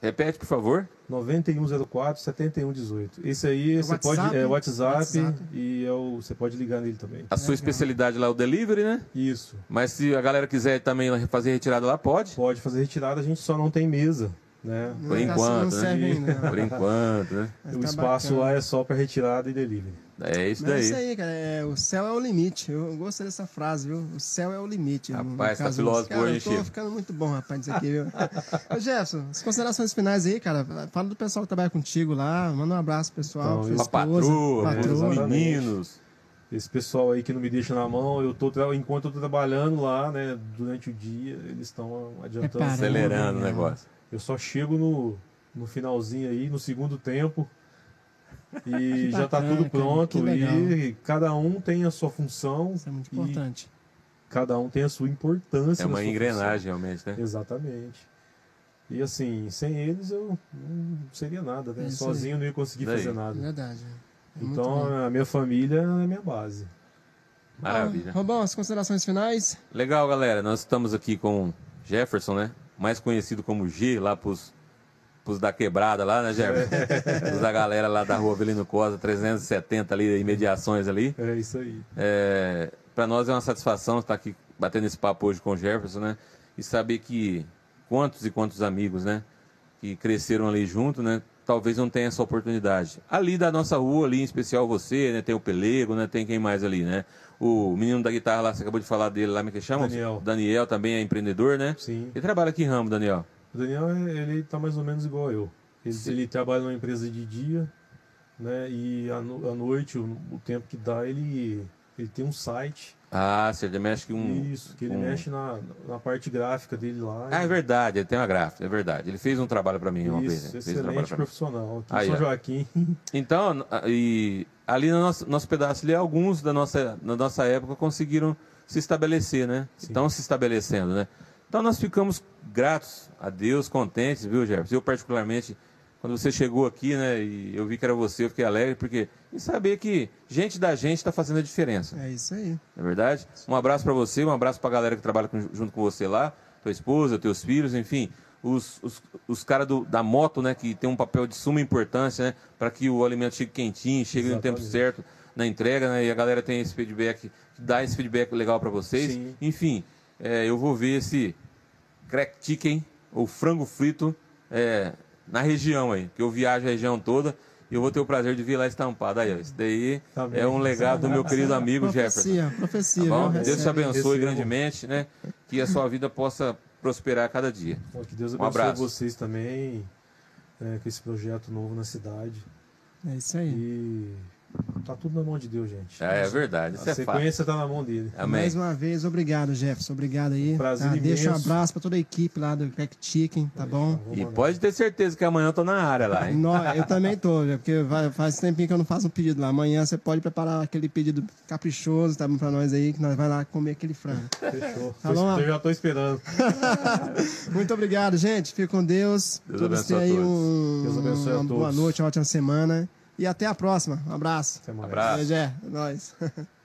Repete, por favor. 9104 7118. Esse aí É você WhatsApp? pode é WhatsApp, WhatsApp. e é o, você pode ligar nele também. A sua especialidade lá é o delivery, né? Isso. Mas se a galera quiser também fazer retirada lá, pode. Pode fazer retirada, a gente só não tem mesa, né? Não Por tá- enquanto, não serve né? ainda. Por enquanto, né? O tá espaço bacana. lá é só para retirada e delivery. É isso Mas é daí. isso aí, cara. é, o céu é o limite. Eu gostei dessa frase, viu? O céu é o limite. Rapaz, tá filósofo cara, hoje, Eu tô Chico. ficando muito bom, rapaz, isso aqui, viu? Ô, Jefferson, as considerações finais aí, cara. Fala do pessoal que trabalha contigo lá. Manda um abraço, pro pessoal. Então, patroa, patroa. os exatamente. meninos. Esse pessoal aí que não me deixa na mão, eu tô tra- enquanto eu tô trabalhando lá, né, durante o dia, eles estão adiantando. Reparando. Acelerando o né? negócio. Eu só chego no, no finalzinho aí, no segundo tempo, e já tá bacana, tudo cara, pronto. que legal. E cada um tem a sua função, Isso é muito e importante. cada um tem a sua importância. É uma engrenagem, realmente, né? função. Exatamente. E assim, sem eles eu não seria nada, né? É Sozinho eu não ia conseguir Daí. fazer nada. Verdade. É muito Então a minha família é a minha base. Maravilha. Robão, as considerações finais? Legal, galera. Nós estamos aqui com Jefferson, né? Mais conhecido como G, lá pros, pros da quebrada lá, né, Jefferson? Os da galera lá da rua Avelino Costa, 370 ali, imediações ali. É isso aí. É, para nós é uma satisfação estar aqui batendo esse papo hoje com o Jefferson, né? E saber que quantos e quantos amigos, né? Que cresceram ali junto, né? Talvez não tenha essa oportunidade. Ali da nossa rua, ali em especial você, né? Tem o Pelego, né? Tem quem mais ali, né? O menino da guitarra lá, você acabou de falar dele lá, como é que chama? Daniel. Daniel também é empreendedor, né? Sim. Ele trabalha aqui em ramo, Daniel. O Daniel, ele tá mais ou menos igual eu. Ele, ele trabalha numa empresa de dia, né? E à, no- à noite, o, o tempo que dá, ele, ele tem um site. Ah, você mexe que um. isso, que ele um- mexe na, na parte gráfica dele lá. Ah, é verdade, ele tem uma gráfica, é verdade. Ele fez um trabalho para mim uma vez. Isso, né? Fez um excelente mim. profissional. Aqui Aí, São. Joaquim. Então, e ali no nosso, nosso pedaço ali, alguns da nossa, na nossa época conseguiram se estabelecer, né? Sim. Estão se estabelecendo, né? Então nós ficamos gratos a Deus, contentes, viu, Jefferson? Eu particularmente, quando você chegou aqui, né, e eu vi que era você, eu fiquei alegre, porque em saber que gente da gente está fazendo a diferença, É isso aí. não é verdade? Um abraço para você, um abraço para a galera que trabalha com- junto com você lá, tua esposa, teus filhos, enfim, os, os, os caras da moto, né, que tem um papel de suma importância, né, para que o alimento chegue quentinho, chegue no tempo Exatamente. certo na entrega, né, e a galera tem esse feedback, dá esse feedback legal para vocês. Sim. Enfim, é, eu vou ver esse crack chicken, ou frango frito, é, na região aí, que eu viajo a região toda. E eu vou ter o prazer de vir lá estampado. Aí, ó, isso daí Tá é um legado do meu querido amigo Jefferson. Profecia, profecia, Tá bom? viu? Deus te abençoe Recebo. grandemente, né? Que a sua vida possa prosperar a cada dia. Bom, que Deus Um abençoe abraço. vocês também é, com esse projeto novo na cidade. É isso aí. E tá tudo na mão de Deus, gente. É, é verdade, isso A é fato. sequência tá na mão dele. Amém. Mais uma vez, obrigado, Jefferson. Obrigado aí. Prazer Tá? Deixa um abraço pra toda a equipe lá do Crack Chicken, tá bom? E pode ter certeza que amanhã eu tô na área lá, hein? Nó- eu também tô, porque vai- faz tempinho que eu não faço um pedido lá. Amanhã você pode preparar aquele pedido caprichoso, tá bom pra nós aí, que nós vai lá comer aquele frango. Fechou. Tá bom? Eu já tô esperando. Muito obrigado, gente. Fique com Deus. Deus Todos abençoe aí a todos. um- Deus abençoe a uma boa todos. Noite, uma ótima semana. E até a próxima. Um abraço. Até mais. Abraço. É, é nóis.